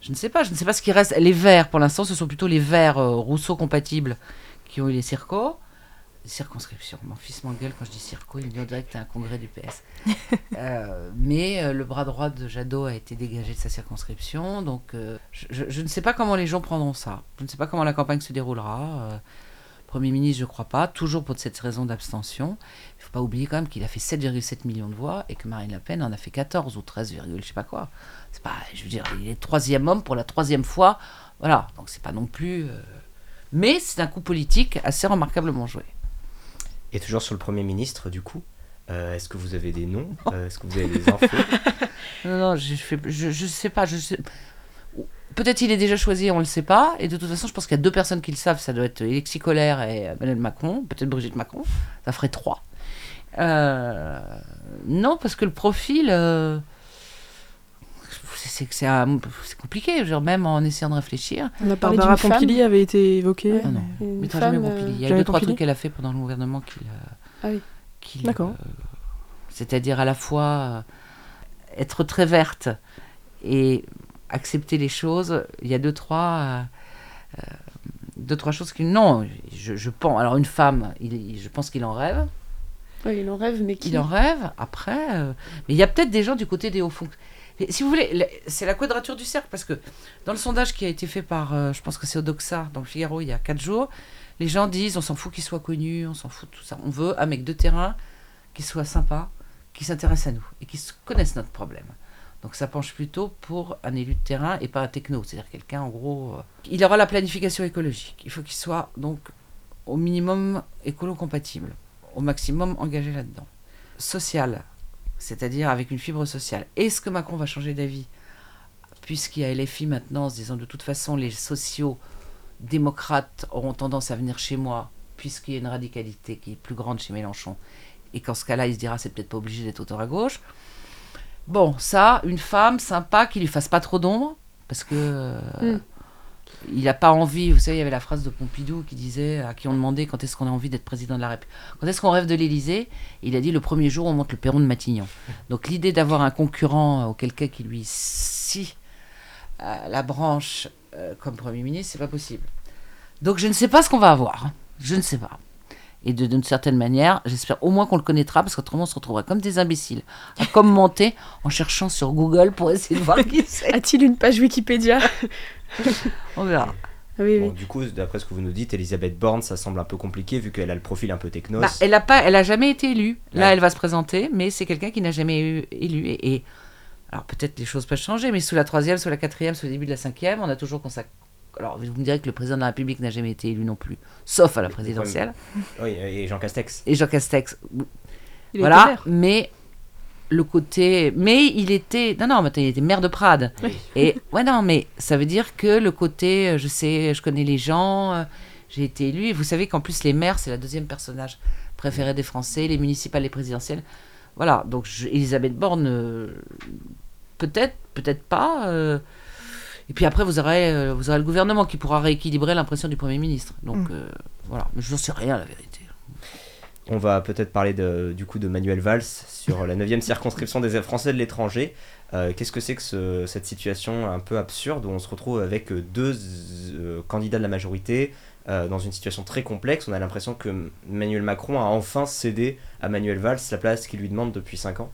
je ne sais pas, je ne sais pas ce qui reste. Les verts, pour l'instant, ce sont plutôt les verts euh, Rousseau compatibles qui ont eu les circos. Les circonscriptions. Mon fils m'engueule quand je dis circo, il me dit dirait que t'es un congrès du PS. Mais le bras droit de Jadot a été dégagé de sa circonscription, donc je ne sais pas comment les gens prendront ça. Je ne sais pas comment la campagne se déroulera. Premier ministre, je crois pas, toujours pour cette raison d'abstention. Il faut pas oublier quand même qu'il a fait 7,7 millions de voix et que Marine Le Pen en a fait 14 ou 13, virgule je sais pas quoi. C'est pas, je veux dire, il est troisième homme pour la troisième fois. Voilà, donc c'est pas non plus. euh, Mais c'est un coup politique assez remarquablement joué. Et toujours sur le Premier ministre, du coup, euh, est-ce que vous avez des noms? Euh, Est-ce que vous avez des infos? Non, non, je, je, je sais pas. Je sais... Peut-être il est déjà choisi, on le sait pas. Et de toute façon, je pense qu'il y a deux personnes qui le savent. Ça doit être Alexis Colère et euh, Emmanuel Macron. Peut-être Brigitte Macron. Ça ferait trois. Euh, non, parce que le profil, euh, c'est c'est compliqué. Dire, même en essayant de réfléchir. On a parlé Barbara femme. Pompili avait été évoquée. Ah non. Mais jamais femme, Pompili. Il y a deux, trois Pompili trucs qu'elle a fait pendant le gouvernement qui. euh, Ah oui. D'accord. euh, C'est-à-dire à la fois euh, être très verte et accepter les choses. Il y a deux, trois. euh, euh, deux, trois choses qui. Non, je, je pense. Alors, une femme, il, je pense qu'il en rêve. Ouais, il en rêve, mais qui Il en rêve. Après. euh, mais il y a peut-être des gens du côté des hauts fonctionnaires. Si vous voulez, le- c'est la quadrature du cercle parce que dans le sondage qui a été fait par, euh, je pense que c'est Odoxa dans le Figaro il y a quatre jours, les gens disent on s'en fout qu'il soit connu, on s'en fout de tout ça. On veut un mec de terrain qui soit sympa, qui s'intéressent à nous et qui connaissent notre problème. Donc ça penche plutôt pour un élu de terrain et pas un techno, c'est-à-dire quelqu'un en gros. Euh, il aura la planification écologique. Il faut qu'il soit donc au minimum écolo-compatible, au maximum engagé là-dedans. Social, c'est-à-dire avec une fibre sociale. Est-ce que Macron va changer d'avis Puisqu'il y a LFI maintenant en se disant de toute façon les sociaux démocrates auront tendance à venir chez moi, puisqu'il y a une radicalité qui est plus grande chez Mélenchon, et qu'en ce cas-là, il se dira c'est peut-être pas obligé d'être auteur à gauche. Bon, ça, une femme sympa qui lui fasse pas trop d'ombre, parce que euh, mm. il n'a pas envie. Vous savez, il y avait la phrase de Pompidou qui disait à qui on demandait quand est-ce qu'on a envie d'être président de la République, quand est-ce qu'on rêve de l'Élysée? Il a dit le premier jour on monte le perron de Matignon. Donc l'idée d'avoir un concurrent auquel cas qui lui scie euh, la branche euh, comme premier ministre, c'est pas possible. Donc je ne sais pas ce qu'on va avoir. Je ne sais pas. Et d'une certaine manière, j'espère au moins qu'on le connaîtra, parce qu'autrement on se retrouvera comme des imbéciles à commenter en cherchant sur Google pour essayer de voir qui c'est. A-t-il une page Wikipédia? On verra. Oui, Du coup, d'après ce que vous nous dites, Elisabeth Borne, ça semble un peu compliqué vu qu'elle a le profil un peu technos. Bah, elle a pas, elle a jamais été élue. Là, elle va se présenter, mais c'est quelqu'un qui n'a jamais eu élu. Et, alors peut-être les choses peuvent changer, mais sous la troisième, sous la quatrième, sous le début de la cinquième, on a toujours consacré alors vous me direz que le président de la République n'a jamais été élu non plus, sauf à la présidentielle. Oui, et Jean Castex. Et Jean Castex. voilà, mais le côté. Mais il était. Non, non, mais il était maire de Prades. Et ouais, non, mais ça veut dire que le côté. Euh, je sais, je connais les gens, euh, j'ai été élu. Et vous savez qu'en plus, les maires, c'est la deuxième personnage préféré des Français, les municipales, les présidentielles. Voilà, donc Elisabeth Borne, euh, peut-être, peut-être pas. Et puis après, vous aurez, euh, vous aurez le gouvernement qui pourra rééquilibrer l'impression du Premier ministre. Donc mm. euh, voilà, mais je n'en sais rien, la vérité. On va peut-être parler de, du coup de Manuel Valls sur la 9e circonscription des Français de l'étranger. Euh, qu'est-ce que c'est que cette situation un peu absurde où on se retrouve avec deux candidats de la majorité dans une situation très complexe? On a l'impression que Emmanuel Macron a enfin cédé à Manuel Valls la place qu'il lui demande depuis 5 ans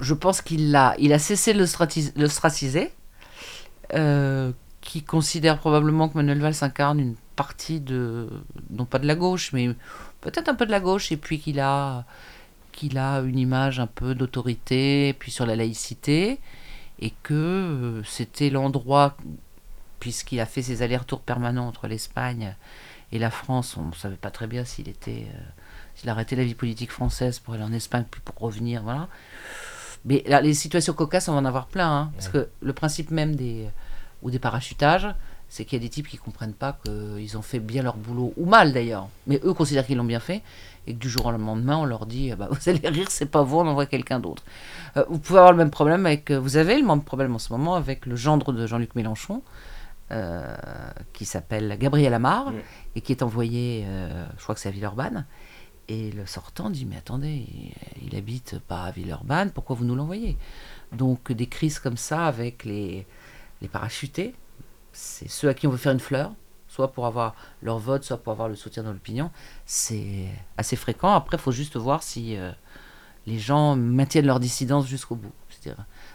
je pense qu'il a, il a cessé de l'ostraciser, euh, qui considère probablement que Manuel Valls incarne une partie de, non pas de la gauche, mais peut-être un peu de la gauche, et puis qu'il a, une image un peu d'autorité, puis sur la laïcité, et que euh, c'était l'endroit, puisqu'il a fait ses allers-retours permanents entre l'Espagne et la France, on ne savait pas très bien s'il était... Euh, s'il arrêtait la vie politique française pour aller en Espagne, puis pour revenir, voilà. Mais là, les situations cocasses, on va en avoir plein. Hein, parce que le principe même des, ou des parachutages, c'est qu'il y a des types qui comprennent pas qu'ils ont fait bien leur boulot, ou mal d'ailleurs, mais eux considèrent qu'ils l'ont bien fait, et que du jour au lendemain, on leur dit bah, Vous allez rire, c'est pas vous, on envoie quelqu'un d'autre. Euh, vous pouvez avoir le même problème avec. Euh, vous avez le même problème en ce moment avec le gendre de Jean-Luc Mélenchon. Euh, qui s'appelle Gabriel Amar et qui est envoyé, je crois que c'est à Villeurbanne, et le sortant dit Mais attendez, il, habite pas à Villeurbanne, pourquoi vous nous l'envoyez? Donc des crises comme ça avec les, les parachutés, c'est ceux à qui on veut faire une fleur, soit pour avoir leur vote, soit pour avoir le soutien dans l'opinion. C'est assez fréquent. Après, il faut juste voir si euh, les gens maintiennent leur dissidence jusqu'au bout.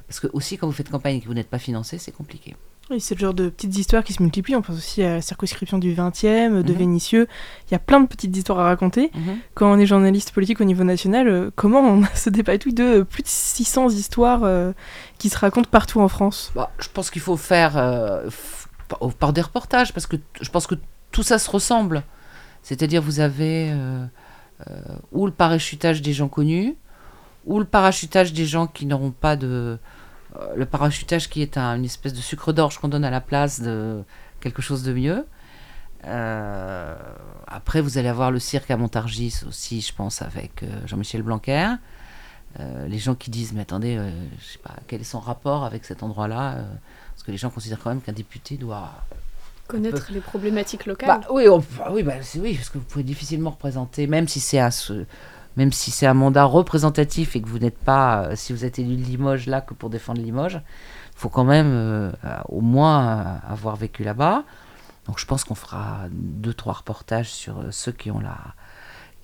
Parce que aussi, quand vous faites campagne et que vous n'êtes pas financé, c'est compliqué. Oui, c'est le genre de petites histoires qui se multiplient. On pense aussi à la circonscription du 20e, de mhm. Vénitieux. Il y a plein de petites histoires à raconter. Mhm. Quand on est journaliste politique au niveau national, euh, comment on ce dépatouille de plus de 600 histoires euh, qui se racontent partout en France? Bah, Je pense qu'il faut faire euh, par des reportages, parce que je pense que tout ça se ressemble. C'est-à-dire, vous avez ou le parachutage des gens connus, ou le parachutage des gens qui n'auront pas de euh, le parachutage qui est une espèce de sucre d'orge qu'on donne à la place de quelque chose de mieux. Euh, après, vous allez avoir le cirque à Montargis aussi, je pense, avec euh, Jean-Michel Blanquer. les gens qui disent, mais attendez, je sais pas, quel est son rapport avec cet endroit-là Parce que les gens considèrent quand même qu'un député doit connaître les problématiques locales. Bah, oui, oui, bah, oui, parce que vous pouvez difficilement représenter, même si c'est à ce même si c'est un mandat représentatif et que vous n'êtes pas, euh, si vous êtes élu de Limoges là que pour défendre Limoges, il faut quand même euh, au moins euh, avoir vécu là-bas. Donc je pense qu'on fera deux trois reportages sur ceux qui ont la,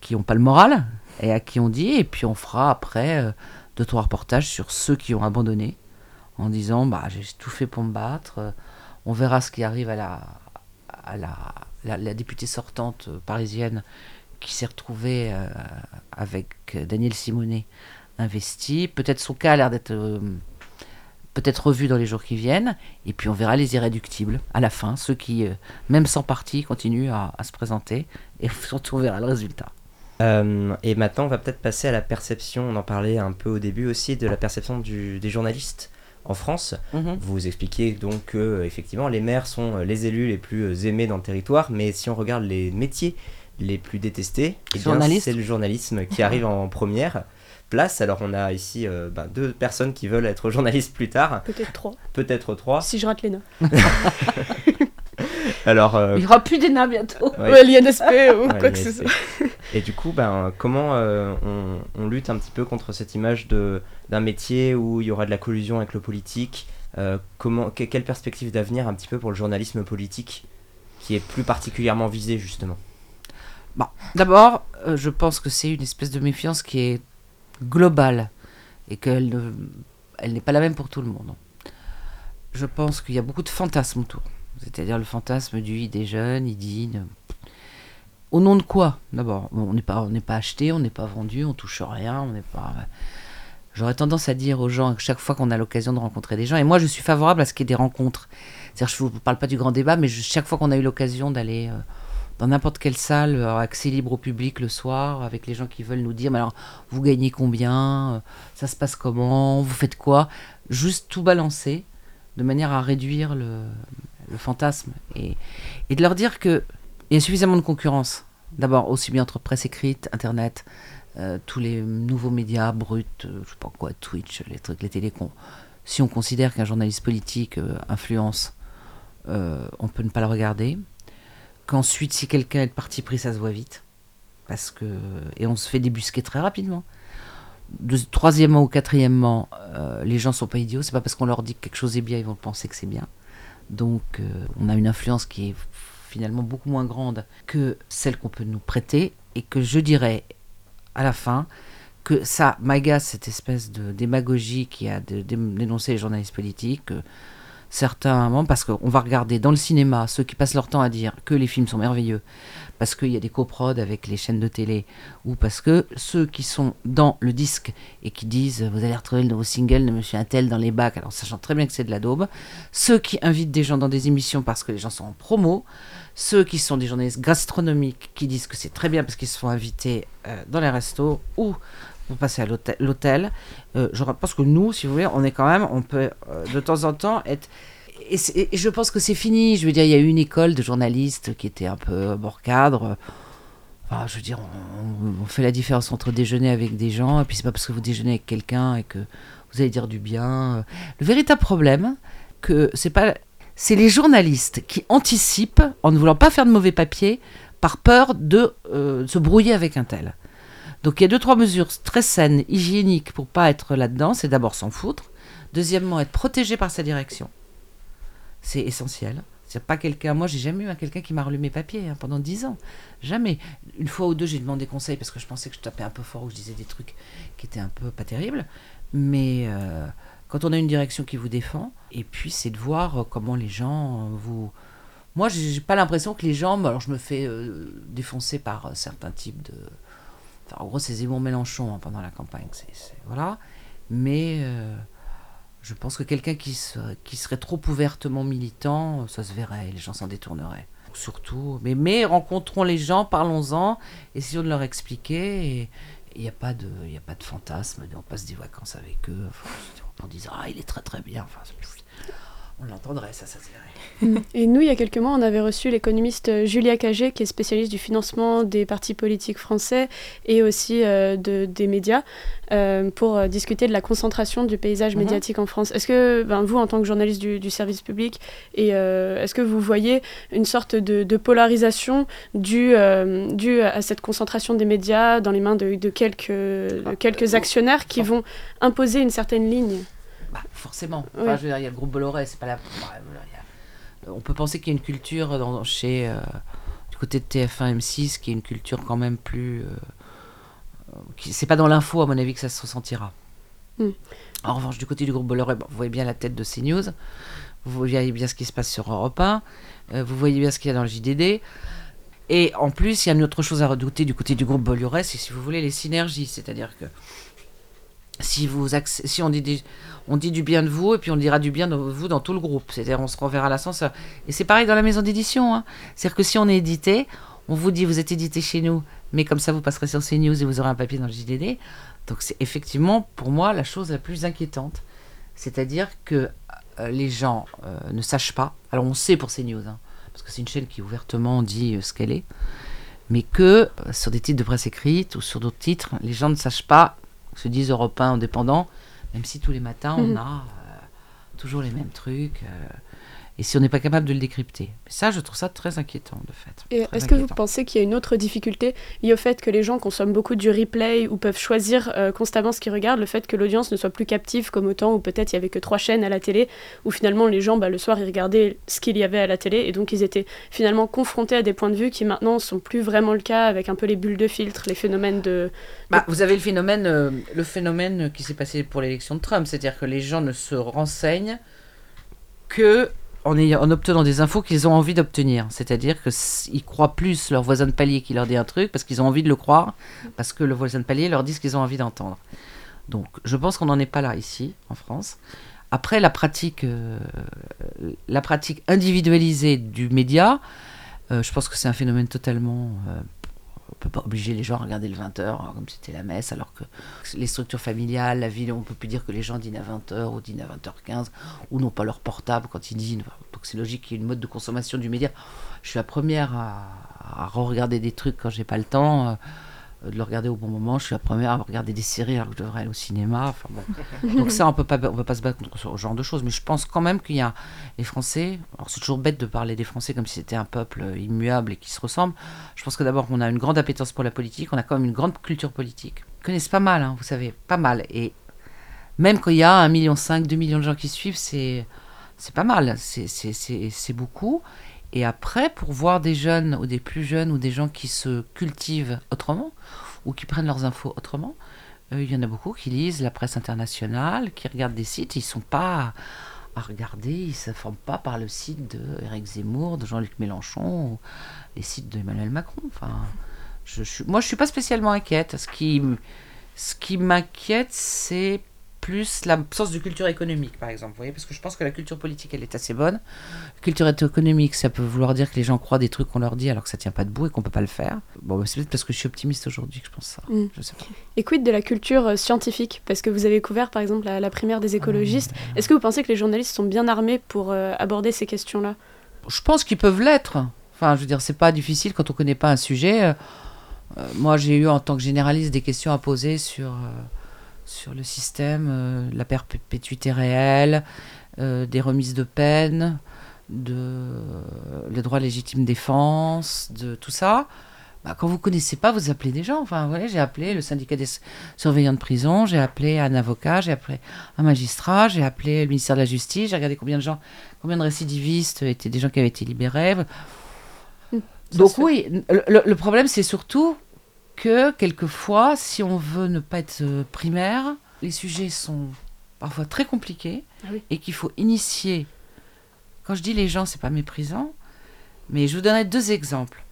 qui ont pas le moral et à qui on dit, et puis on fera après deux trois reportages sur ceux qui ont abandonné en disant bah j'ai tout fait pour me battre. On verra ce qui arrive à la, à la, la députée sortante parisienne qui s'est retrouvé euh, avec Daniel Simonet investi. Peut-être son cas a l'air d'être euh, peut-être revu dans les jours qui viennent. Et puis on verra les irréductibles à la fin, ceux qui, euh, même sans parti, continuent à, à se présenter. Et surtout on verra le résultat. Euh, et maintenant, on va peut-être passer à la perception, on en parlait un peu au début aussi, de la perception du- des journalistes en France. Mhm. Vous expliquez donc que, euh, effectivement, les maires sont euh, les élus les plus euh, aimés dans le territoire, mais si on regarde les métiers les plus détestés, eh bien, Journaliste. c'est le journalisme qui arrive en première place. Alors, on a ici euh, ben, deux personnes qui veulent être journalistes plus tard, Peut-être trois. peut-être trois. Si je rate l'ENA. Alors, euh, Il n'y aura plus d'ENA bientôt. ouais. Ouais, l'INSP ou Ouais, quoi que ce soit. Et du coup, ben, comment euh, on, on lutte un petit peu contre cette image de- d'un métier où il y aura de la collusion avec le politique euh, comment, que- Quelle perspective d'avenir un petit peu pour le journalisme politique qui est plus particulièrement visé justement? D'abord, euh, je pense que c'est une espèce de méfiance qui est globale et qu'elle ne- elle n'est pas la même pour tout le monde. Je pense qu'il y a beaucoup de fantasmes autour. C'est-à-dire le fantasme du il déjeune, il dîne. Au nom de quoi D'abord, Bon, on n'est pas, pas acheté, on n'est pas vendu, on touche rien, on n'est pas. J'aurais tendance à dire aux gens, chaque fois qu'on a l'occasion de rencontrer des gens, et moi je suis favorable à ce qu'il y ait des rencontres. C'est-à-dire, je ne vous parle pas du grand débat, mais chaque fois qu'on a eu l'occasion d'aller euh, dans n'importe quelle salle, euh, accès libre au public le soir, avec les gens qui veulent nous dire, mais alors, vous gagnez combien Euh, Ça se passe comment Vous faites quoi? Juste tout balancer, de manière à réduire le, fantasme, et, de leur dire que il y a suffisamment de concurrence. D'abord, aussi bien entre presse écrite, Internet, euh, tous les nouveaux médias bruts, euh, je sais pas quoi, Twitch, les trucs, les télécoms. Si on considère qu'un journaliste politique influence, on peut ne pas le regarder. Qu'ensuite, si quelqu'un est parti pris, ça se voit vite. Parce que, et on se fait débusquer très rapidement. De, troisièmement ou quatrièmement, euh, les gens sont pas idiots. C'est pas parce qu'on leur dit que quelque chose est bien, ils vont penser que c'est bien. Donc, euh, on a une influence qui est finalement beaucoup moins grande que celle qu'on peut nous prêter. Et que je dirais, à la fin, que ça m'agace cette espèce de démagogie qui a dénoncé les journalistes politiques. que certains parce qu'on va regarder dans le cinéma ceux qui passent leur temps à dire que les films sont merveilleux, parce qu'il y a des coprods avec les chaînes de télé, ou parce que ceux qui sont dans le disque et qui disent vous allez retrouver le nouveau single de Monsieur Intel dans les bacs, alors sachant très bien que c'est de la daube, ceux qui invitent des gens dans des émissions parce que les gens sont en promo, ceux qui sont des journalistes gastronomiques qui disent que c'est très bien parce qu'ils se font inviter euh, dans les restos ou pour passer à l'hôtel-. Euh, je pense que nous, si vous voulez, on est quand même, on peut euh, de temps en temps être. Et, je pense que c'est fini. Je veux dire, il y a eu une école de journalistes qui était un peu bord cadre. Enfin, je veux dire, on, on fait la différence entre déjeuner avec des gens, et puis c'est pas parce que vous déjeunez avec quelqu'un et que vous allez dire du bien. Le véritable problème, que c'est pas, c'est les journalistes qui anticipent en ne voulant pas faire de mauvais papier par peur de euh, se brouiller avec un tel. Donc il y a deux trois mesures très saines, hygiéniques pour pas être là-dedans. C'est d'abord s'en foutre. Deuxièmement, être protégé par sa direction. C'est essentiel. C'est pas quelqu'un. Moi, j'ai jamais eu un quelqu'un qui m'a relu mes papiers hein, pendant dix ans. Jamais. Une fois ou deux, j'ai demandé conseil parce que je pensais que je tapais un peu fort ou je disais des trucs qui étaient un peu pas terribles. Mais euh, quand on a une direction qui vous défend, et puis c'est de voir comment les gens vous. Moi, j'ai j'ai pas l'impression que les gens. Alors, je me fais euh, défoncer par euh, certains types de. En gros, c'est Zemmour Mélenchon hein, pendant la campagne. Mais euh, je pense que quelqu'un qui, se- qui serait trop ouvertement militant, ça se verrait, les gens s'en détourneraient. Surtout. Mais, rencontrons les gens, parlons-en, essayons de leur expliquer. Il n'y a, pas de- y fantasme, on passe des vacances avec eux. Enfin, on Ah, il est très très bien. On l'entendrait, ça, ça se verrait. Et nous, il y a quelques mois, on avait reçu l'économiste euh, Julia Cagé, qui est spécialiste du financement des partis politiques français et aussi euh, de, des médias, euh, pour discuter de la concentration du paysage Mhm. médiatique en France. Est-ce que, ben, vous, en tant que journaliste du, du service public, et euh, est-ce que vous voyez une sorte de, de polarisation due, due à cette concentration des médias dans les mains de, de quelques, de quelques actionnaires qui vont imposer une certaine ligne? Bah, forcément. Oui. Enfin, je veux dire, il y a le groupe Bolloré, c'est pas la. a- On peut penser qu'il y a une culture dans- chez euh, du côté de TF1 M6 qui est une culture quand même plus. euh, qui- c'est pas dans l'info à mon avis que ça se ressentira. Mm. En revanche, du côté du groupe Bolloré, bon, vous voyez bien la tête de CNews, vous voyez bien ce qui se passe sur Europe 1, euh, vous voyez bien ce qu'il y a dans le JDD. Et en plus, il y a une autre chose à redouter du côté du groupe Bollorès, c'est si vous voulez les synergies. C'est-à-dire que si, vous si on, dit on dit du bien de vous, et puis on dira du bien de vous dans tout le groupe. C'est-à-dire on se renverra l'ascenseur. Et c'est pareil dans la maison d'édition. Hein. C'est-à-dire que si on est édité, on vous dit vous êtes édité chez nous, mais comme ça vous passerez sur CNews et vous aurez un papier dans le JDD. Donc c'est effectivement pour moi la chose la plus inquiétante. C'est-à-dire que euh, les gens euh, ne sachent pas. Alors on sait pour CNews, hein, parce que c'est une chaîne qui ouvertement dit euh, ce qu'elle est, mais que sur des titres de presse écrite ou sur d'autres titres, les gens ne sachent pas, se disent européens indépendants, même si tous les matins on mhm. a toujours les mêmes trucs et si on n'est pas capable de le décrypter. Ça, je trouve ça très inquiétant, de fait. Et est-ce que vous pensez qu'il y a une autre difficulté liée au fait que les gens consomment beaucoup du replay ou peuvent choisir euh, constamment ce qu'ils regardent, le fait que l'audience ne soit plus captive comme au temps où peut-être il y avait que trois chaînes à la télé, où finalement les gens, bah, le soir, ils regardaient ce qu'il y avait à la télé, et donc ils étaient finalement confrontés à des points de vue qui maintenant sont plus vraiment le cas, avec un peu les bulles de filtre, les phénomènes de... Bah, vous avez le phénomène, euh, le phénomène qui s'est passé pour l'élection de Trump, c'est-à-dire que les gens ne se renseignent que en, en obtenant des infos qu'ils ont envie d'obtenir. C'est-à-dire qu'ils croient plus leur voisin de palier qui leur dit un truc parce qu'ils ont envie de le croire, parce que le voisin de palier leur dit ce qu'ils ont envie d'entendre. Donc je pense qu'on n'en est pas là ici, en France. Après, la pratique, euh, individualisée du média, euh, je pense que c'est un phénomène totalement euh, peut pas obliger les gens à regarder le 20h hein, comme c'était la messe, alors que les structures familiales, la ville, on peut plus dire que les gens dînent à 20h ou dînent à 20h15 ou n'ont pas leur portable quand ils dînent. Donc c'est logique qu'il y ait une mode de consommation du média. Je suis la première à, à re-regarder des trucs quand j'ai pas le temps. Euh, euh, de le regarder au bon moment. Je suis la première à regarder des séries alors que je devrais aller au cinéma. Enfin, bon. Donc ça, on peut pas, on peut pas se battre contre ce genre de choses. Mais je pense quand même qu'il y a les Français. Alors c'est toujours bête de parler des Français comme si c'était un peuple immuable et qui se ressemble. Je pense que d'abord on a une grande appétence pour la politique. On a quand même une grande culture politique. Ils connaissent pas mal, hein, vous savez, pas mal. Et même quand il y a 1,5 million, 2 millions de gens qui suivent, c'est pas mal. C'est beaucoup. Et après, pour voir des jeunes ou des plus jeunes ou des gens qui se cultivent autrement ou qui prennent leurs infos autrement, euh, il y en a beaucoup qui lisent la presse internationale, qui regardent des sites, ils ne sont pas à regarder, ils ne s'informent pas par le site de Zemmour, de Jean-Luc Mélenchon, les sites d'Emmanuel Macron. Enfin, moi, je ne suis pas spécialement inquiète. Ce qui, ce qui m'inquiète, c'est plus l'absence de culture économique, par exemple. Vous voyez, parce que je pense que la culture politique, elle est assez bonne. La culture économique, ça peut vouloir dire que les gens croient des trucs qu'on leur dit alors que ça tient pas debout et qu'on peut pas le faire. Bon, bah, c'est peut-être parce que je suis optimiste aujourd'hui que je pense ça. Mm. Je sais pas. Et quid de la culture euh, scientifique? Parce que vous avez couvert, par exemple, la, primaire des écologistes. Ah, Est-ce que vous pensez que les journalistes sont bien armés pour euh, aborder ces questions-là? Je pense qu'ils peuvent l'être. Enfin, je veux dire, c'est pas difficile quand on connaît pas un sujet. Euh, moi, j'ai eu en tant que généraliste des questions à poser sur sur le système, euh, la perpétuité réelle, euh, des remises de peine, de le droit légitime défense, de tout ça. Bah, quand vous connaissez pas, vous appelez des gens. Enfin, voilà, j'ai appelé le syndicat des surveillants de prison, j'ai appelé un avocat, j'ai appelé un magistrat, j'ai appelé le ministère de la Justice, j'ai regardé combien de gens, combien de récidivistes étaient des gens qui avaient été libérés. Mmh. Donc oui, le problème c'est surtout que quelquefois, si on veut ne pas être euh, primaire, les sujets sont parfois très compliqués ah et qu'il faut initier. Quand je dis les gens, c'est pas méprisant, mais je vous donnerai deux exemples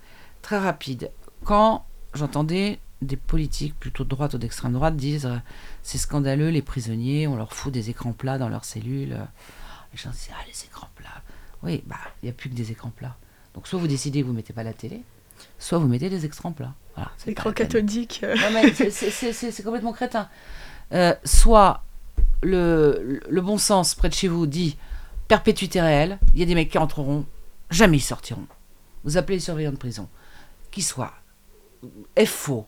très rapides. Quand j'entendais des politiques plutôt de droite ou d'extrême droite dire euh, c'est scandaleux, les prisonniers, on leur fout des écrans plats dans leurs cellules. Les gens disent ah les écrans plats. Oui, bah il n'y a plus que des écrans plats. Donc soit vous décidez que vous mettez pas la télé, soit vous mettez des écrans plats. Voilà, L'écran cathodique. c'est complètement crétin. Euh, soit le, le, bon sens près de chez vous dit perpétuité réelle, il y a des mecs qui entreront, jamais ils sortiront. Vous appelez les surveillants de prison, qui soient FO,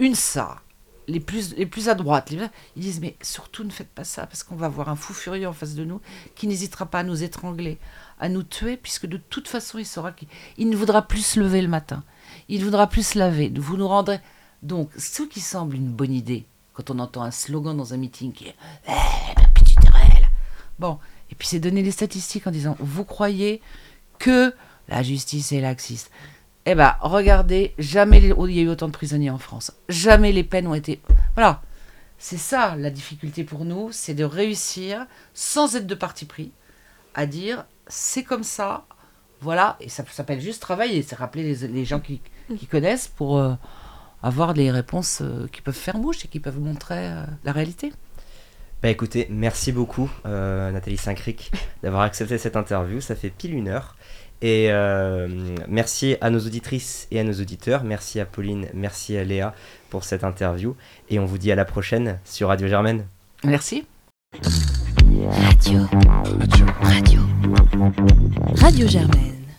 UNSA, les plus, les plus à droite, ils disent mais surtout ne faites pas ça parce qu'on va avoir un fou furieux en face de nous qui n'hésitera pas à nous étrangler, à nous tuer, puisque de toute façon il saura qu'il ne voudra plus se lever le matin il voudra plus se laver. Vous nous rendrez. Donc, ce qui semble une bonne idée, quand on entend un slogan dans un meeting qui est eh, réelle. Bon, et puis c'est donner les statistiques en disant Vous croyez que la justice est laxiste Eh bien, regardez, jamais il y a eu autant de prisonniers en France. Jamais les peines ont été. Voilà. C'est ça la difficulté pour nous, c'est de réussir, sans être de parti pris, à dire c'est comme ça, Voilà, et ça s'appelle juste travailler, c'est rappeler les gens qui, qui connaissent pour euh, avoir les réponses euh, qui peuvent faire bouche et qui peuvent montrer euh, la réalité. Bah écoutez, merci beaucoup euh, Nathalie Saint-Cric d'avoir accepté cette interview, ça fait pile une heure. Et euh, merci à nos auditrices et à nos auditeurs, merci à Pauline, merci à Léa pour cette interview. Et on vous dit à la prochaine sur Radio Germaine. Merci. Radio. Radio. Radio Germaine.